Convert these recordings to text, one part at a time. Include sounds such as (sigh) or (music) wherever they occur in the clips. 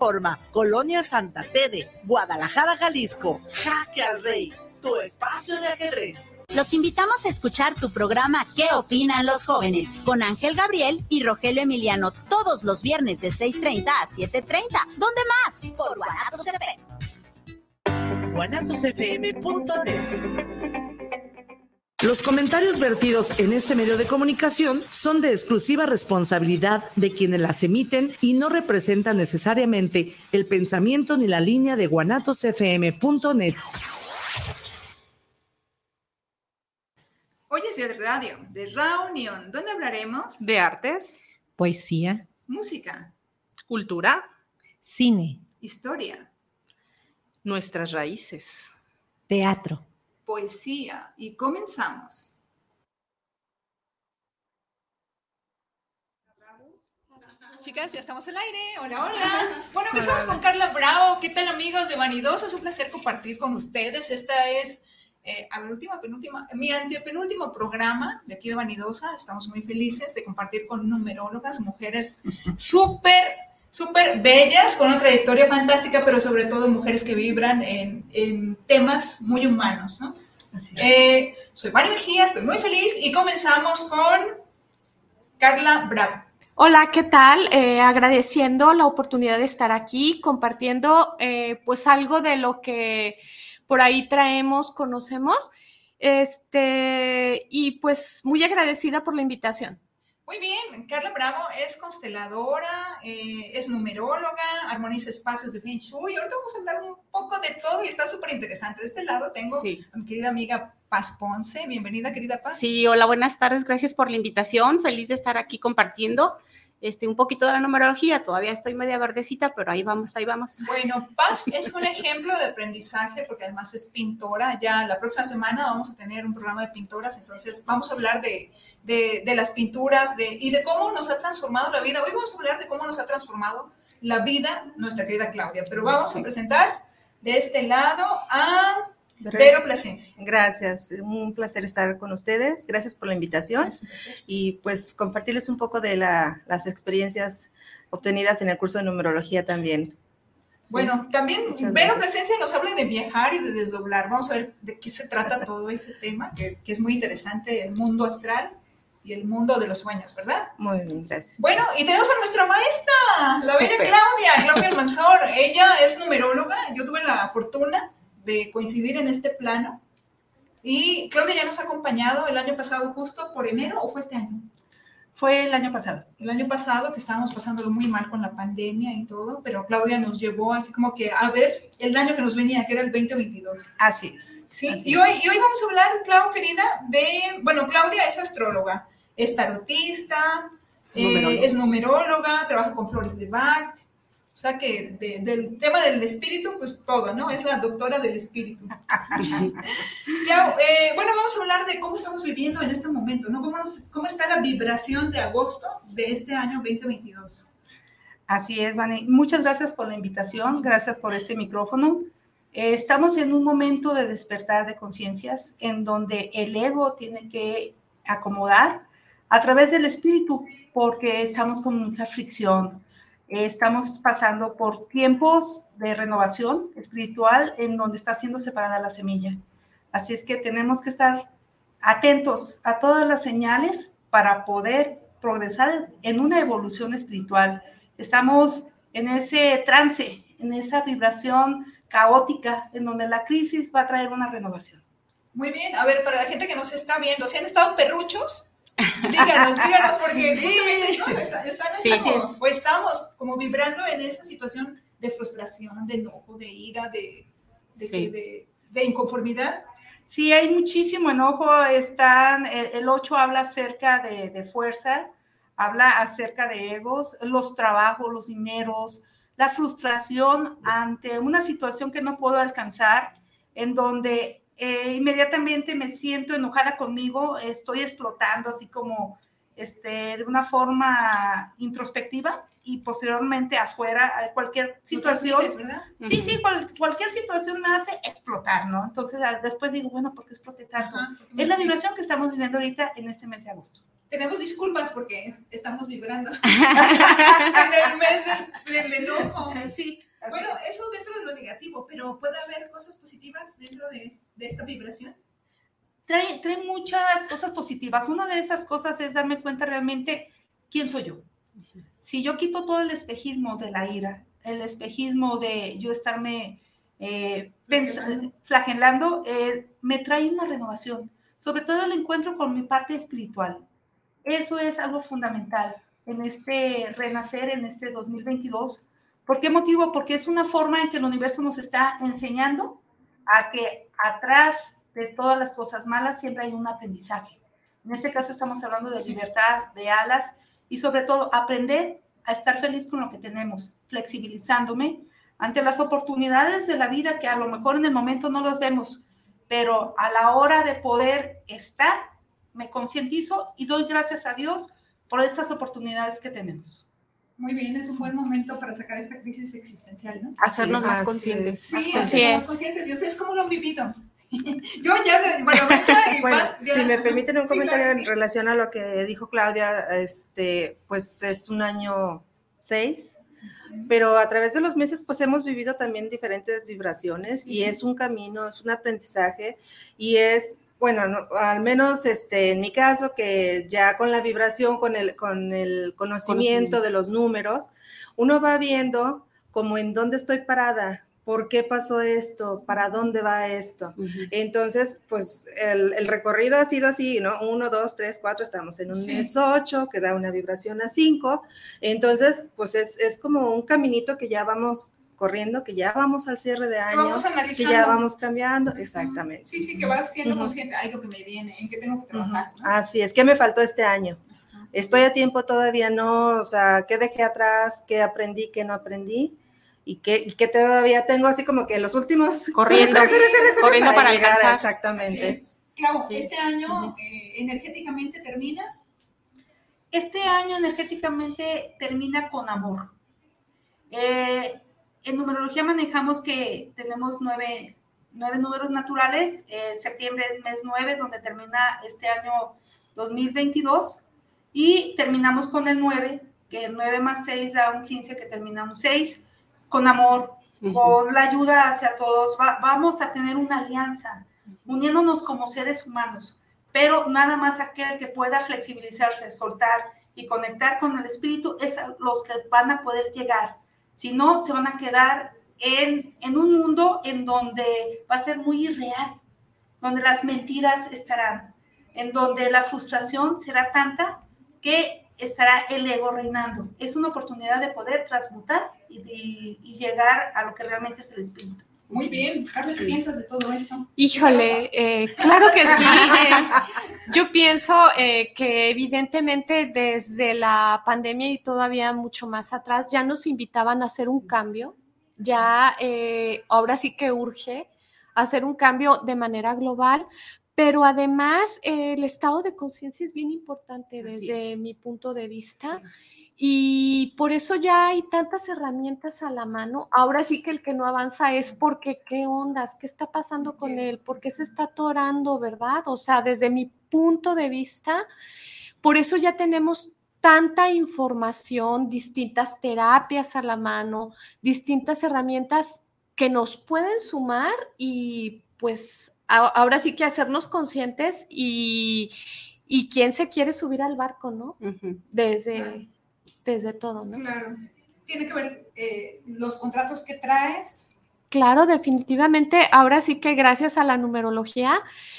Forma, Colonia Santa Tede, Guadalajara, Jalisco. Jaque al Rey, tu espacio de ajedrez. Los invitamos a escuchar tu programa ¿Qué opinan los jóvenes? con Ángel Gabriel y Rogelio Emiliano todos los viernes de 6.30 a 7.30. ¿Dónde más? Por Guanatos FM. guanatosfm.net los comentarios vertidos en este medio de comunicación son de exclusiva responsabilidad de quienes las emiten y no representan necesariamente el pensamiento ni la línea de guanatosfm.net. Hoy es día de radio, de reunión, ¿Dónde hablaremos de artes, poesía, música, cultura, cine, historia, nuestras raíces, teatro poesía y comenzamos. Chicas, ya estamos al aire. Hola, hola. Bueno, empezamos con Carla Bravo. ¿Qué tal, amigos de Vanidosa? Es un placer compartir con ustedes. Esta es eh, a mi última, penúltima, mi antepenúltimo programa de aquí de Vanidosa. Estamos muy felices de compartir con numerólogas, mujeres súper (laughs) súper bellas, con una trayectoria fantástica, pero sobre todo mujeres que vibran en, en temas muy humanos, ¿no? Eh, soy Mari Mejía, estoy muy feliz y comenzamos con Carla Bravo. Hola, ¿qué tal? Eh, agradeciendo la oportunidad de estar aquí compartiendo eh, pues algo de lo que por ahí traemos, conocemos, este, y pues muy agradecida por la invitación. Muy bien, Carla Bravo es consteladora, eh, es numeróloga, armoniza espacios de Feng Shui. Ahorita vamos a hablar un poco de todo y está súper interesante. De este lado tengo a mi querida amiga Paz Ponce. Bienvenida, querida Paz. Sí, hola, buenas tardes. Gracias por la invitación. Feliz de estar aquí compartiendo este, un poquito de la numerología. Todavía estoy media verdecita, pero ahí vamos, ahí vamos. Bueno, Paz es un ejemplo de aprendizaje porque además es pintora. Ya la próxima semana vamos a tener un programa de pintoras, entonces vamos a hablar de, de, las pinturas de, y de cómo nos ha transformado la vida. Hoy vamos a hablar de cómo nos ha transformado la vida nuestra querida Claudia, pero vamos a presentar de este lado a pero Plasencia. Gracias, un placer estar con ustedes. Gracias por la invitación y pues compartirles un poco de las experiencias obtenidas en el curso de numerología también. Bueno, también Vero Plasencia nos habla de viajar y de desdoblar. Vamos a ver de qué se trata todo ese tema, que, que, es muy interesante, el mundo astral y el mundo de los sueños, ¿verdad? Muy bien, gracias. Bueno, y tenemos a nuestra maestra, la bella Claudia, (laughs) Claudia Almanzor. Ella es numeróloga, yo tuve la fortuna de coincidir en este plano. Y Claudia ya nos ha acompañado el año pasado justo por enero o fue este año. Fue el año pasado. El año pasado que estábamos pasándolo muy mal con la pandemia y todo, pero Claudia nos llevó así como que a ver el año que nos venía, que era el 2022. Así es. Sí, y, Hoy, y hoy vamos a hablar, Clau, querida, de, bueno, Claudia es astróloga, es tarotista, eh, es numeróloga, trabaja con flores de Bach, sea que del tema del espíritu, pues todo, ¿no? Es la doctora del espíritu. (laughs) claro, eh, bueno, vamos a hablar de cómo estamos viviendo en este momento, ¿no? ¿Cómo, ¿Cómo está la vibración de agosto de este año 2022? Así es, Vane. Muchas gracias por la invitación, gracias por este micrófono. Eh, estamos en un momento de despertar de conciencias en donde el ego tiene que acomodar a través del espíritu, porque estamos con mucha fricción, estamos pasando por tiempos de renovación espiritual en donde está siendo separada la semilla. Así es que tenemos que estar atentos a todas las señales para poder progresar en una evolución espiritual. Estamos en ese trance, en esa vibración caótica, en donde la crisis va a traer una renovación. Muy bien, a ver, para la gente que nos está viendo, si han estado perruchos, Díganos, díganos, porque justamente ¿no? están, o estamos como vibrando en esa situación de frustración, de enojo, de ira, de, de, de, inconformidad. Sí, hay muchísimo enojo. Están, el, 8 habla acerca de, fuerza, habla acerca de egos, los trabajos, los dineros, la frustración ante una situación que no puedo alcanzar, en donde eh, inmediatamente me siento enojada conmigo, estoy explotando así como este, de una forma introspectiva y posteriormente afuera, cualquier situación. ¿verdad? Sí, sí, cual- cualquier situación me hace explotar, ¿no? Entonces ah, después digo, bueno, ¿por qué exploté tanto? Ajá. Es la vibración que estamos viviendo ahorita en este mes de agosto. Tenemos disculpas porque es- estamos vibrando (laughs) (laughs) en el mes del, del enojo. Sí. Así Bueno, es. eso dentro de lo negativo, pero puede haber cosas positivas dentro de, de esta vibración. trae, trae muchas cosas positivas. Una de esas cosas es darme cuenta realmente quién soy yo. Si yo quito todo el espejismo de la ira, el espejismo de yo estarme eh, flagelando, eh, me trae una renovación. Sobre todo el encuentro con mi parte espiritual. Eso es algo fundamental en este renacer, en este 2022. ¿Por qué motivo? Porque es una forma en que el universo nos está enseñando a que atrás de todas las cosas malas siempre hay un aprendizaje. En este caso estamos hablando de libertad, de alas y sobre todo aprender a estar feliz con lo que tenemos, flexibilizándome ante las oportunidades de la vida que a lo mejor en el momento no los vemos, pero a la hora de poder estar, me concientizo y doy gracias a Dios por estas oportunidades que tenemos. Muy bien, es un buen momento para sacar esta crisis existencial, ¿no? Hacernos más conscientes. es. Sí, hacernos más es. conscientes. ¿Y ustedes cómo lo han vivido? (laughs) Yo ya, bueno, maestra y Bueno, más, ya- si me permiten un Sí, comentario claro en sí. relación a lo que dijo Claudia, este, pues es un año seis, pero a través de los meses pues hemos vivido también diferentes vibraciones Sí. y es un camino, es un aprendizaje y es, bueno, no- al menos este, en mi caso que ya con la vibración, con el, con el conocimiento, Conocimiento. de los números, uno va viendo como en dónde estoy parada, por qué pasó esto, para dónde va esto. Entonces, pues el, el recorrido ha sido así, ¿no? Uno, dos, tres, cuatro, estamos en un Sí. mes ocho, que da una vibración a cinco. Entonces, pues es, es como un caminito que ya vamos corriendo, que ya vamos al cierre de año, vamos que ya vamos cambiando. Exactamente. Sí, sí, que vas siendo consciente, ay, lo que me viene, en qué tengo que trabajar. ¿no? Así es, ¿qué me faltó este año? Estoy a tiempo todavía, no, o sea, ¿qué dejé atrás? ¿Qué aprendí? ¿Qué no aprendí? Y que, y que todavía tengo así como que los últimos (laughs) Corriendo, corriendo para llegar, alcanzar. Exactamente. es. Clau, Sí. este año eh, energéticamente termina. Este año energéticamente termina con amor. Eh, en numerología manejamos que tenemos nueve, nueve números naturales. Eh, septiembre es mes nueve, donde termina este año 2022. Y terminamos con el 9, que el 9 más 6 da un 15, que termina un 6, con amor, Ujú. con la ayuda hacia todos. Va- vamos a tener una alianza, uniéndonos como seres humanos, pero nada más aquel que pueda flexibilizarse, soltar y conectar con el espíritu es a los que van a poder llegar. Si no, se van a quedar en, en un mundo en donde va a ser muy irreal, donde las mentiras estarán, en donde la frustración será tanta que estará el ego reinando. Es una oportunidad de poder transmutar y, llegar a lo que realmente es el espíritu. Muy bien. Carlos, ¿qué piensas de todo esto? Híjole, eh, claro que sí. (laughs) eh, yo pienso eh, que evidentemente desde la pandemia y todavía mucho más atrás ya nos invitaban a hacer un cambio. Ya eh, ahora sí que urge hacer un cambio de manera global, pero además eh, el estado de conciencia es bien importante desde es. mi punto de vista. Y por eso ya hay tantas herramientas a la mano. Ahora sí que el que no avanza es porque qué ondas, qué está pasando con él, por qué se está atorando, ¿verdad? O sea, desde mi punto de vista, por eso ya tenemos tanta información, distintas terapias a la mano, distintas herramientas que nos pueden sumar y pues ahora sí que hacernos conscientes y, y quién se quiere subir al barco, ¿no? Desde, desde todo, ¿no? Claro. Tiene que ver eh, los contratos que traes. Claro, definitivamente. Ahora sí que gracias a la numerología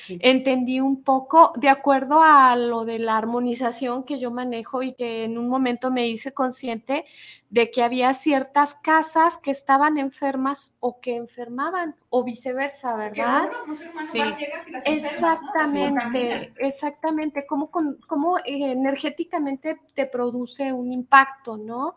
Sí. entendí un poco de acuerdo a lo de la armonización que yo manejo y que en un momento me hice consciente de que había ciertas casas que estaban enfermas o que enfermaban o viceversa, Que ¿verdad? uno Sí. llegas y las enfermas, ¿no? Exactamente, exactamente, cómo, cómo, eh, energéticamente te produce un impacto, ¿no?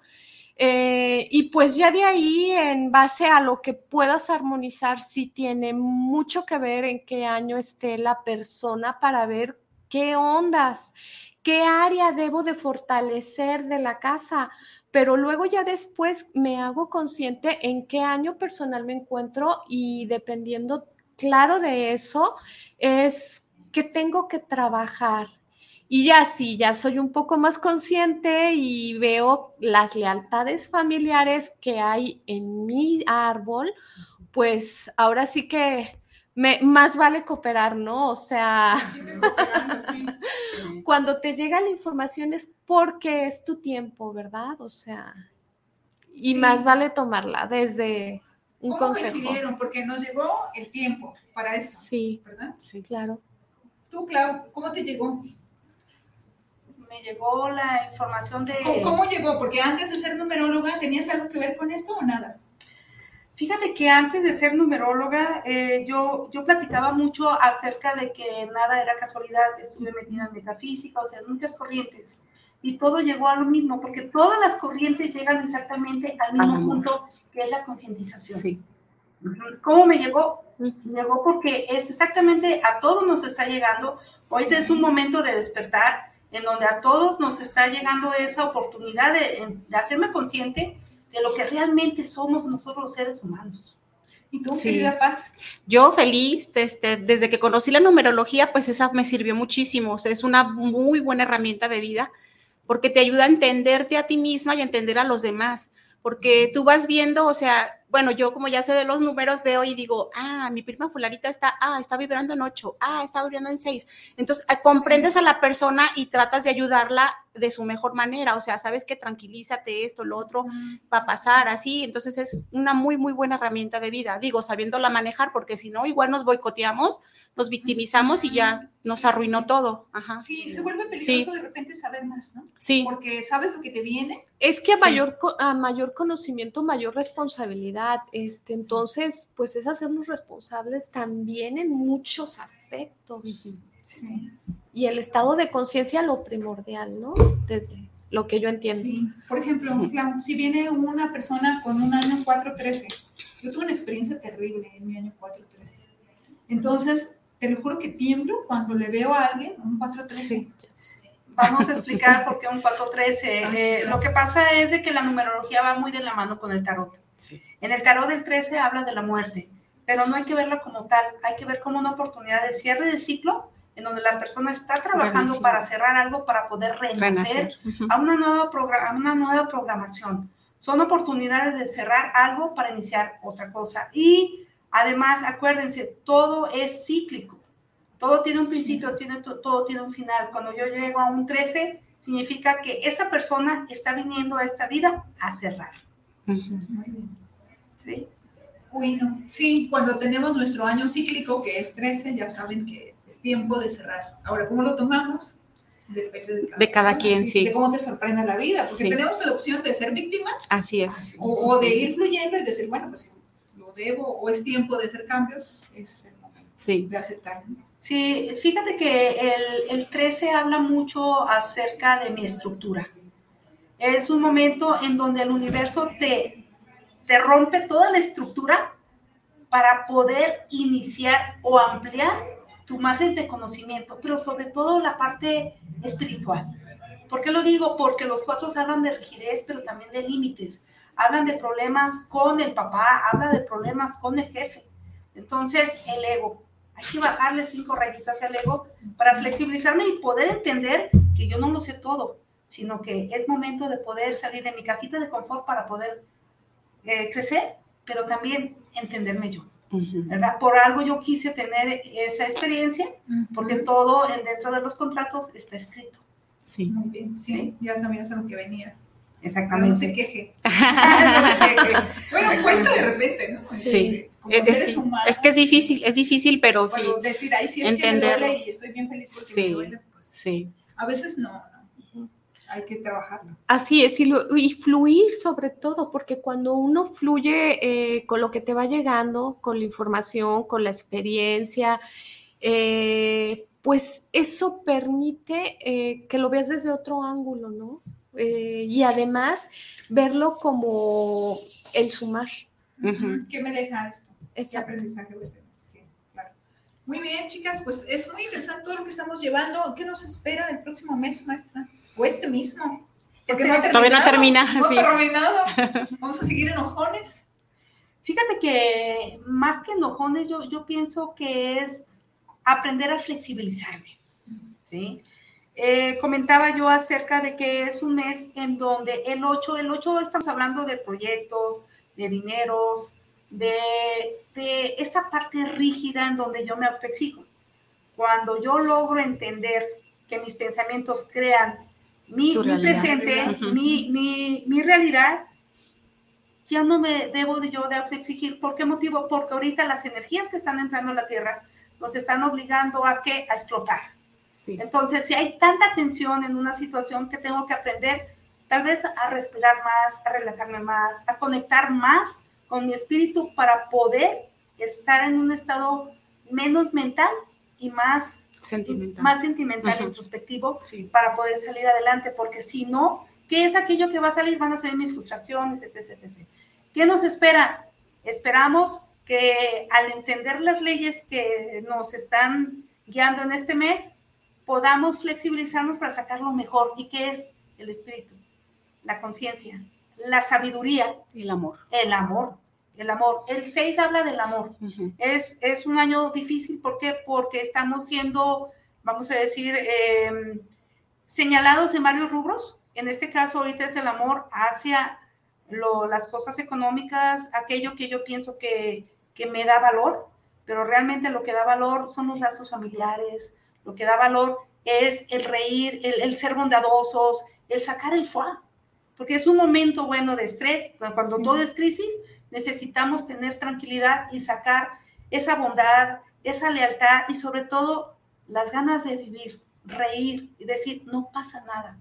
Eh, y pues ya de ahí, en base a lo que puedas armonizar, sí tiene mucho que ver en qué año esté la persona para ver qué ondas, qué área debo de fortalecer de la casa, pero luego ya después me hago consciente en qué año personal me encuentro y dependiendo, claro, de eso, es que tengo que trabajar. Y ya sí, ya soy un poco más consciente y veo las lealtades familiares que hay en mi árbol, pues ahora sí que me, más vale cooperar, ¿no? O sea, (laughs) cuando te llega la información es porque es tu tiempo, ¿verdad? O sea, y Sí. más vale tomarla desde un ¿Cómo consejo. coincidieron? Porque nos llegó el tiempo para eso, Sí, ¿verdad? sí, claro. Tú, Clau, ¿cómo te llegó? Me llegó la información de... ¿Cómo, cómo llegó? Porque antes de ser numeróloga, ¿tenías algo que ver con esto o nada? Fíjate que antes de ser numeróloga, eh, yo, yo platicaba mucho acerca de que nada era casualidad, estuve metida en metafísica, o sea, muchas corrientes, y todo llegó a lo mismo, porque todas las corrientes llegan exactamente al mismo amor. punto, que es la concientización. Sí. ¿Cómo me llegó? Llegó porque es exactamente a todos nos está llegando. Hoy es un momento de despertar en donde a todos nos está llegando esa oportunidad de, de hacerme consciente de lo que realmente somos nosotros los seres humanos. ¿Y tú, Sí. querida Paz? Yo feliz, este, desde que conocí la numerología, pues esa me sirvió muchísimo. O sea, es una muy buena herramienta de vida porque te ayuda a entenderte a ti misma y a entender a los demás. Porque tú vas viendo, o sea, bueno, yo como ya sé de los números, veo y digo, ah, mi prima fularita está, ah, está vibrando en 8, ah, está vibrando en 6. Entonces, eh, comprendes a la persona y tratas de ayudarla de su mejor manera. O sea, sabes que tranquilízate esto, lo otro, va a pasar así. Entonces es una muy, muy buena herramienta de vida. Digo, sabiéndola manejar, porque si no, igual nos boicoteamos, nos victimizamos y ya nos Sí, arruinó todo. Ajá. Sí, se vuelve peligroso Sí. de repente saber más, ¿no? Sí, Porque sabes lo que te viene. Es que a Sí. mayor, a mayor conocimiento, mayor responsabilidad. Este, entonces, pues es hacernos responsables también en muchos aspectos. Sí. Y el estado de conciencia lo primordial, ¿no? Desde lo que yo entiendo. Sí. Por ejemplo, si viene una persona con un año 413, yo tuve una experiencia terrible en mi año 413. Entonces, te lo juro que tiemblo cuando le veo a alguien un 413. Sí. Vamos a explicar por qué un 413. Ah, sí, Eh, lo que pasa es de que la numerología va muy de la mano con el tarot. Sí. En el tarot del 13 habla de la muerte, pero no hay que verla como tal, hay que ver como una oportunidad de cierre de ciclo en donde la persona está trabajando para cerrar algo, para poder renacer, a una nueva, a una nueva programación. Son oportunidades de cerrar algo para iniciar otra cosa. Y además, acuérdense, todo es cíclico. Todo tiene un principio, tiene, to- todo tiene un final. Cuando yo llego a un 13, significa que esa persona está viniendo a esta vida a cerrar. Muy bien. ¿sí? Bueno, sí, cuando tenemos nuestro año cíclico, que es 13, ya saben que es tiempo de cerrar. Ahora, ¿cómo lo tomamos? Depende de cada, De cada persona, quien, sí. De cómo te sorprende la vida, porque Sí. tenemos la opción de ser víctimas Así es. o, o de ir fluyendo y decir, bueno, pues debo o es tiempo de hacer cambios, es el momento Sí. de aceptar. Sí, fíjate que el, el 13 habla mucho acerca de mi estructura. Es un momento en donde el universo te, te rompe toda la estructura para poder iniciar o ampliar tu margen de conocimiento, pero sobre todo la parte espiritual. ¿Por qué lo digo? Porque los cuatro hablan de rigidez, pero también de límites. Hablan de problemas con el papá, hablan de problemas con el jefe. Entonces, el ego. Hay que bajarle cinco rayitas al ego para flexibilizarme y poder entender que yo no lo sé todo, sino que es momento de poder salir de mi cajita de confort para poder eh, crecer, pero también entenderme yo. ¿verdad? Por algo yo quise tener esa experiencia, porque todo en, dentro de los contratos está escrito. Sí. Muy bien, sí, ya sabías a lo que venías. Pero no Exactamente. (laughs) se queje. bueno, cuesta de repente, ¿no? Sí. Como Es, seres es- humanos. es que es difícil, es difícil, pero sí. Decir, ay, sí, es que me Entenderlo. duele y estoy bien feliz porque me Sí. duele, pues Sí. a veces no, no. Hay que trabajarlo. Así es, y, lo- y fluir sobre todo, porque cuando uno fluye eh, con lo que te va llegando, con la información, con la experiencia, eh, pues eso permite eh, que lo veas desde otro ángulo, ¿no? Eh, y además verlo como el sumar. ¿Qué me deja esto? ¿Qué Exacto. aprendizaje voy a tener? Sí, claro. Muy bien, chicas, pues es muy interesante todo lo que estamos llevando. ¿Qué nos espera el próximo mes, maestra? O este mismo. Porque Este- no ha todavía no terminado. termina, No sí. terminado. (laughs) Vamos a seguir enojones. Fíjate que más que enojones, yo, yo pienso que es aprender a flexibilizarme. ¿sí? Eh, comentaba yo acerca de que es un mes en donde el 8, el 8 estamos hablando de proyectos, de dineros, de, de esa parte rígida en donde yo me autoexijo. Cuando yo logro entender que mis pensamientos crean mi, presente, mi, mi realidad, ya no me debo de yo de autoexigir. ¿Por qué motivo? Porque ahorita las energías que están entrando a la Tierra nos están obligando a que a explotar. Sí. Entonces, si hay tanta tensión en una situación que tengo que aprender, tal vez a respirar más, a relajarme más, a conectar más con mi espíritu para poder estar en un estado menos mental y más Sentimental. más sentimental, introspectivo, Sí. para poder salir adelante, porque si no, ¿qué es aquello que va a salir? Van a salir mis frustraciones, etc, etc. ¿Qué nos espera? Esperamos que al entender las leyes que nos están guiando en este mes, podamos flexibilizarnos para sacar lo mejor. ¿Y qué es? El espíritu, la conciencia, la sabiduría, El amor. el amor. El amor. El 6 habla del amor. Es, es un año difícil, ¿por qué? Porque estamos siendo, vamos a decir, eh, señalados en varios rubros. En este caso, ahorita es el amor hacia lo- las cosas económicas, aquello que yo pienso que, que me da valor, pero realmente lo que da valor son los lazos familiares, lo que da valor es el reír, el, el ser bondadosos, el sacar el fuá, porque es un momento bueno de estrés, cuando todo es crisis, necesitamos tener tranquilidad y sacar esa bondad, esa lealtad y sobre todo las ganas de vivir, reír y decir, no pasa nada.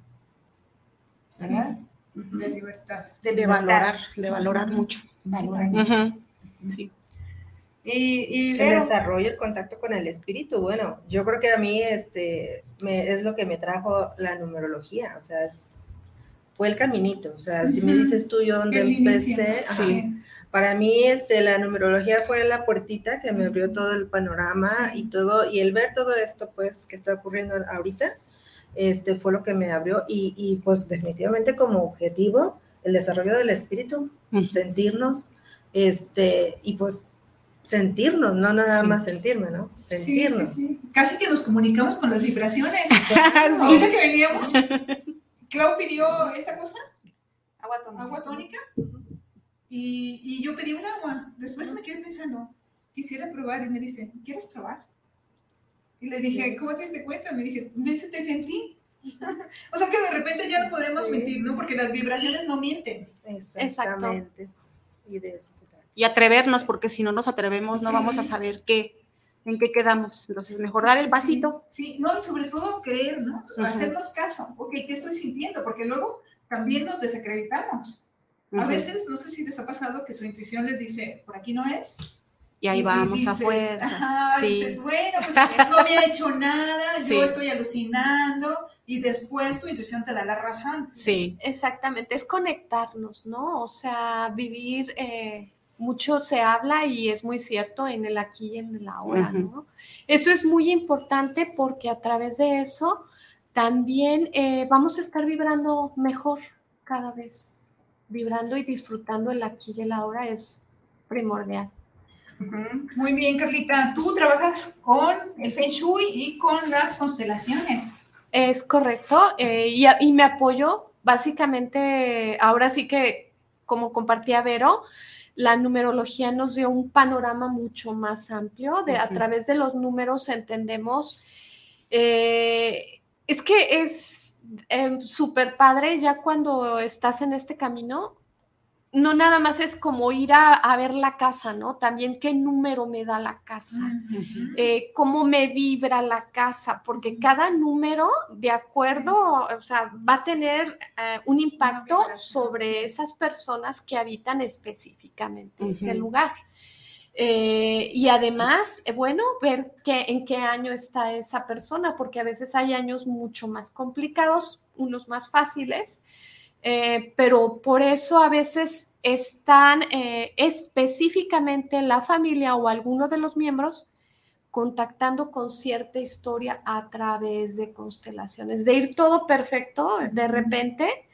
Sí, ¿verdad? de libertad. De, De libertad. valorar, de valorar mucho. Valorar. Ujú. Sí. Y, y El desarrollo, el contacto con el espíritu, bueno, yo creo que a mí este, me- es lo que me trajo la numerología, o sea, es- fue el caminito, o sea, si me dices tú yo inicio. empecé, ajá, para mí este, la numerología fue la puertita que me abrió todo el panorama Sí. y todo, y el ver todo esto pues que está ocurriendo ahorita, este, fue lo que me abrió y, y pues definitivamente como objetivo el desarrollo del espíritu, Ujú. sentirnos, este, y pues sentirnos, no nada Sí. más sentirme, ¿no? Sentirnos. sí, sí. Casi que nos comunicamos con las vibraciones. (laughs) Sí. Ahorita que veníamos, Clau pidió esta cosa, agua tónica. agua tónica, y, y yo pedí un agua. Después me quedé pensando, quisiera probar, y me dice, ¿quieres probar? Y le dije, ¿cómo te diste cuenta? Me dije, "Ves, te sentí. (laughs) o sea que de repente ya no podemos Sí. mentir, ¿no? Porque las vibraciones no mienten. Exactamente. Y de eso se trata. Y atrevernos, porque si no nos atrevemos, no Sí. vamos a saber qué, en qué quedamos. Entonces, mejor dar el pasito. Sí, sí. no, y sobre todo creer, ¿no? Hacernos caso. Ok, ¿qué estoy sintiendo? Porque luego también nos desacreditamos. A veces, no sé si les ha pasado que su intuición les dice, por aquí no es. Y ahí vamos a dices, fuerzas. Ajá, Sí. dices, bueno, pues (laughs) no me ha hecho nada, Sí. yo estoy alucinando, y después tu intuición te da la razón. Sí. Exactamente, es conectarnos, ¿no? O sea, vivir, eh, mucho se habla y es muy cierto en el aquí y en el ahora. ¿no? Eso es muy importante porque a través de eso también eh, vamos a estar vibrando mejor cada vez. Vibrando y disfrutando el aquí y el ahora es primordial. Muy bien, Carlita, tú trabajas con el Feng Shui y con las constelaciones. Es correcto, eh, y, y me apoyo básicamente, ahora sí que como compartía Vero, la numerología nos dio un panorama mucho más amplio, de, a través de los números entendemos, eh, es que es eh, súper padre ya cuando estás en este camino, no nada más es como ir a, a ver la casa, ¿no? También qué número me da la casa eh, cómo me vibra la casa, porque cada número, de acuerdo, o sea, va a tener eh, un impacto sobre sí. esas personas que habitan específicamente ese lugar. Eh, y además, bueno, ver qué, en qué año está esa persona, porque a veces hay años mucho más complicados, unos más fáciles, eh, pero por eso a veces están eh, específicamente la familia o alguno de los miembros contactando con cierta historia a través de constelaciones, de ir todo perfecto, de repente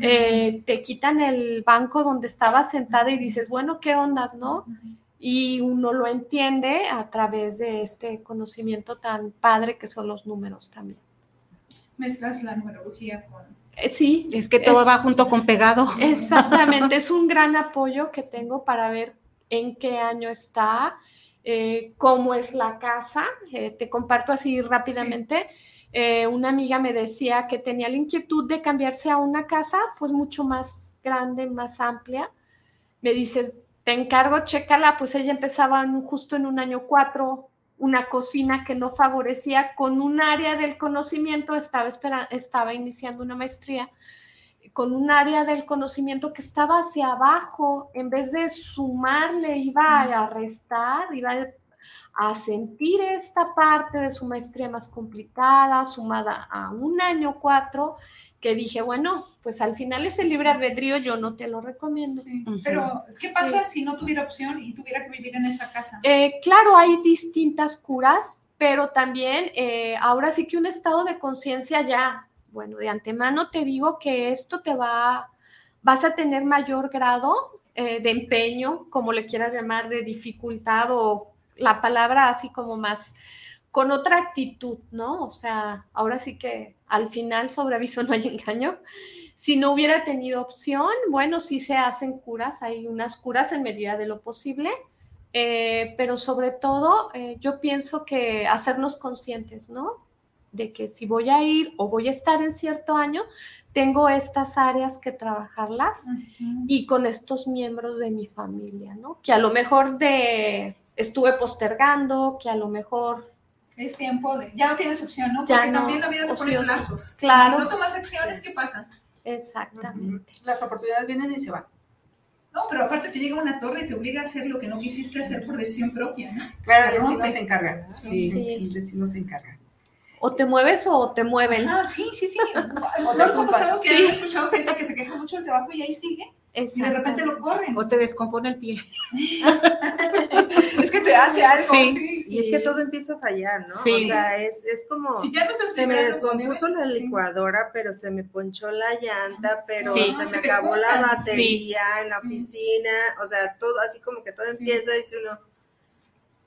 te eh, te quitan el banco donde estabas sentada y dices, bueno, ¿qué ondas, no? Y uno lo entiende a través de este conocimiento tan padre que son los números también. Mezclas la numerología con... Eh, sí, Es que todo Es- va junto con pegado. Exactamente, (laughs) es un gran apoyo que tengo para ver en qué año está, eh, cómo es la casa. Eh, te comparto así rápidamente. Eh, una amiga me decía que tenía la inquietud de cambiarse a una casa, pues mucho más grande, más amplia. Me dice, te encargo, chécala, pues ella empezaba en- justo en un año cuatro, una cocina que no favorecía con un área del conocimiento, estaba, espera- estaba iniciando una maestría con un área del conocimiento que estaba hacia abajo, en vez de sumarle, iba a restar, iba a sentir esta parte de su maestría más complicada, sumada a un año cuatro, que dije, bueno, pues al final ese libre albedrío yo no te lo recomiendo. Sí. Pero, ¿qué pasa si no tuviera opción y tuviera que vivir en esa casa? Eh, claro, hay distintas curas, pero también eh, ahora sí que un estado de conciencia ya, bueno, de antemano te digo que esto te va, vas a tener mayor grado eh, de empeño, como le quieras llamar, de dificultad o la palabra así como más con otra actitud, ¿no? O sea, ahora sí que al final sobre aviso no hay engaño. Si no hubiera tenido opción, bueno, sí se hacen curas, hay unas curas en medida de lo posible, eh, pero sobre todo eh, yo pienso que hacernos conscientes, ¿no? De que si voy a ir o voy a estar en cierto año, tengo estas áreas que trabajarlas Ujú. y con estos miembros de mi familia, ¿no? Que a lo mejor de estuve postergando, que a lo mejor Es tiempo de... Ya no tienes opción, ¿no? Ya Porque no, también la vida te pone plazos. Claro. Si no tomas acciones, ¿qué pasa? exactamente. Las oportunidades vienen y se van. No, pero aparte te llega una torre y te obliga a hacer lo que no quisiste hacer por decisión propia, ¿no? Claro, el destino se encarga. Sí. Sí. El destino se encarga. O te mueves o te mueven. Ah, sí, sí, sí. (laughs) ¿No te les ha ocupas. pasado que Sí. han escuchado gente que se queja mucho del trabajo y ahí sigue? Y de repente lo corren. O te descompone el pie. (laughs) Es que te hace algo. Sí. Y es que todo empieza a fallar, ¿no? Sí. O sea, es, es como... Si ya no estás Se me descompuso la sí. licuadora, pero se me ponchó la llanta, pero Sí. se me acabó la batería en la Sí. oficina, o sea, todo así como que todo Sí. empieza, dice uno,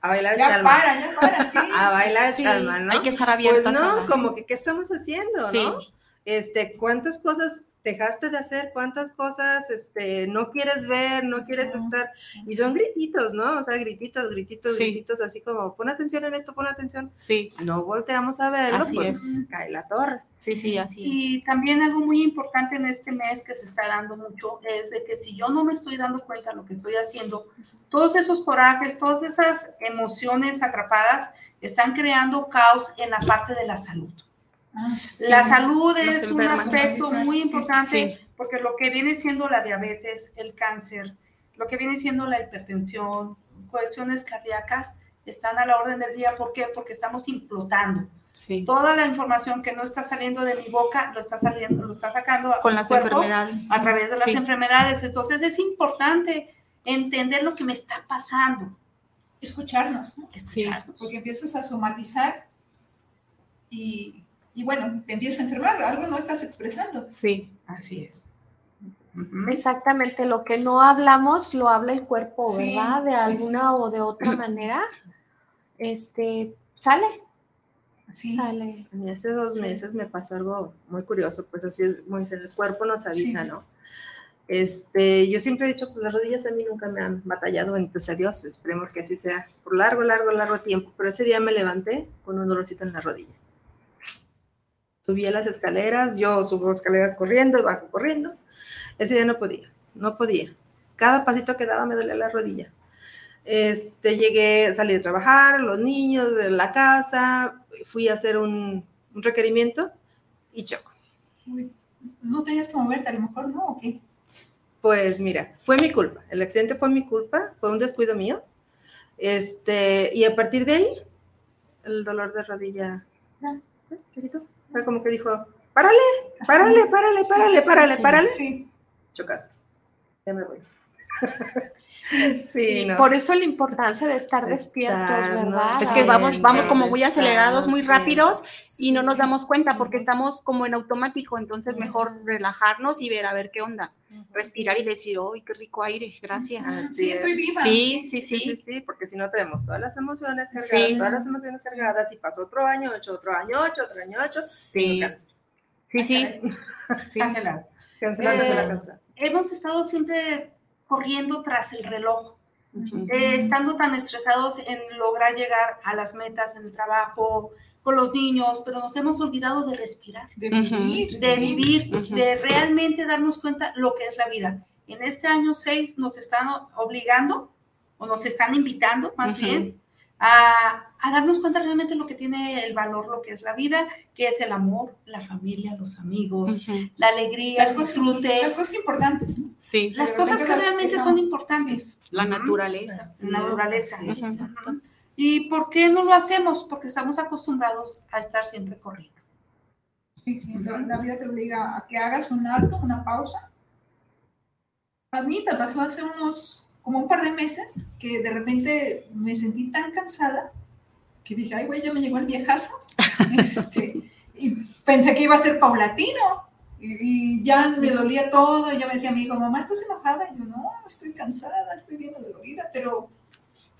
a bailar Ya chalma. para, ya para, (laughs) sí. A bailar Sí, chalma, ¿no? Hay que estar Pues abiertas. a no, como que qué estamos haciendo, Sí. ¿no? Este, ¿cuántas cosas dejaste de hacer? ¿Cuántas cosas este no quieres ver, no quieres estar? Y son grititos, ¿no? O sea, grititos, grititos, Sí. grititos, así como, pon atención en esto, pon atención. Sí, No volteamos a verlo, Así pues es. cae la torre. sí, sí, así es. Y también algo muy importante en este mes que se está dando mucho es de que si yo no me estoy dando cuenta de lo que estoy haciendo, todos esos corajes, todas esas emociones atrapadas están creando caos en la parte de la salud. Ah, La salud es un aspecto muy importante sí. porque lo que viene siendo la diabetes, el cáncer, lo que viene siendo la hipertensión, cuestiones cardíacas, están a la orden del día. ¿Por qué? Porque estamos implotando. Sí. Toda la información que no está saliendo de mi boca lo está saliendo, lo está sacando a Con las cuerpo enfermedades. a través de las Sí. enfermedades. Entonces es importante entender lo que me está pasando. Escucharnos, ¿no? Sí. Escucharnos. Porque empiezas a somatizar y, y bueno, te empiezas a enfermar, algo no estás expresando. Sí, Así es. Exactamente, lo que no hablamos lo habla el cuerpo, Sí, ¿verdad? De sí, alguna o de otra (clears throat) manera. Este, sale, Sí. sale. A mí hace dos Sí. meses me pasó algo muy curioso, pues así es, muy el cuerpo nos avisa, Sí. ¿no? Este, yo siempre he dicho, pues las rodillas a mí nunca me han batallado, pues a Dios, esperemos que así sea por largo, largo, largo tiempo, pero ese día me levanté con un dolorcito en la rodilla. Subí a las escaleras, yo subo escaleras corriendo, bajo corriendo, ese día no podía, no podía. Cada pasito que daba me dolía la rodilla. Este, llegué, salí de trabajar, los niños, de la casa, fui a hacer un, un requerimiento y choco. Uy, No tenías que moverte, a lo mejor, ¿no? ¿O qué? Pues mira, fue mi culpa. El accidente fue mi culpa, fue un descuido mío. Este, y a partir de ahí, el dolor de rodilla ya, ¿eh? O sea, como que dijo, párale, párale, párale, párale, párale, párale. Sí. Chocaste. Ya me voy. (laughs) Sí, Sí, no. por eso la importancia de estar despiertos. ¿verdad? Es que vamos, vamos como muy acelerados, muy sí. rápidos y no nos damos cuenta porque estamos como en automático, entonces mejor relajarnos y ver a ver qué onda, respirar y decir, ¡ay, qué rico aire! Gracias. Así Sí, estoy es. viva. Sí, sí, Sí, sí, sí. sí, porque si no tenemos todas las emociones cargadas, Sí. todas las emociones cargadas, y pasó otro año, ocho, otro año, ocho, otro año, ocho, Sí, sí, sí. sí. Cancelar. cancelándose Eh. Hemos estado siempre corriendo tras el reloj, Ujú. eh, estando tan estresados en lograr llegar a las metas en el trabajo, con los niños, pero nos hemos olvidado de respirar, De vivir. de vivir, de realmente darnos cuenta lo que es la vida. En este año 6 nos están obligando, o nos están invitando más bien, a, a darnos cuenta realmente lo que tiene el valor, lo que es la vida, que es el amor, la familia, los amigos, la alegría, Las el cosas, disfrute, las cosas importantes. ¿no? Sí, las cosas que las realmente son importantes. la naturaleza. La naturaleza. Ujú. ¿Y por qué no lo hacemos? Porque estamos acostumbrados a estar siempre corriendo. Sí, sí, la, la vida te obliga a que hagas un alto, una pausa. A mí me pasó hace unos, como un par de meses, que de repente me sentí tan cansada que dije, ay, güey, ya me llegó el viejazo. (laughs) Este, y pensé que iba a ser paulatino. Y, y ya me dolía todo. Y ya me decía mi hijo, mamá, ¿estás enojada? Y yo, no, estoy cansada, estoy bien dolorida. Pero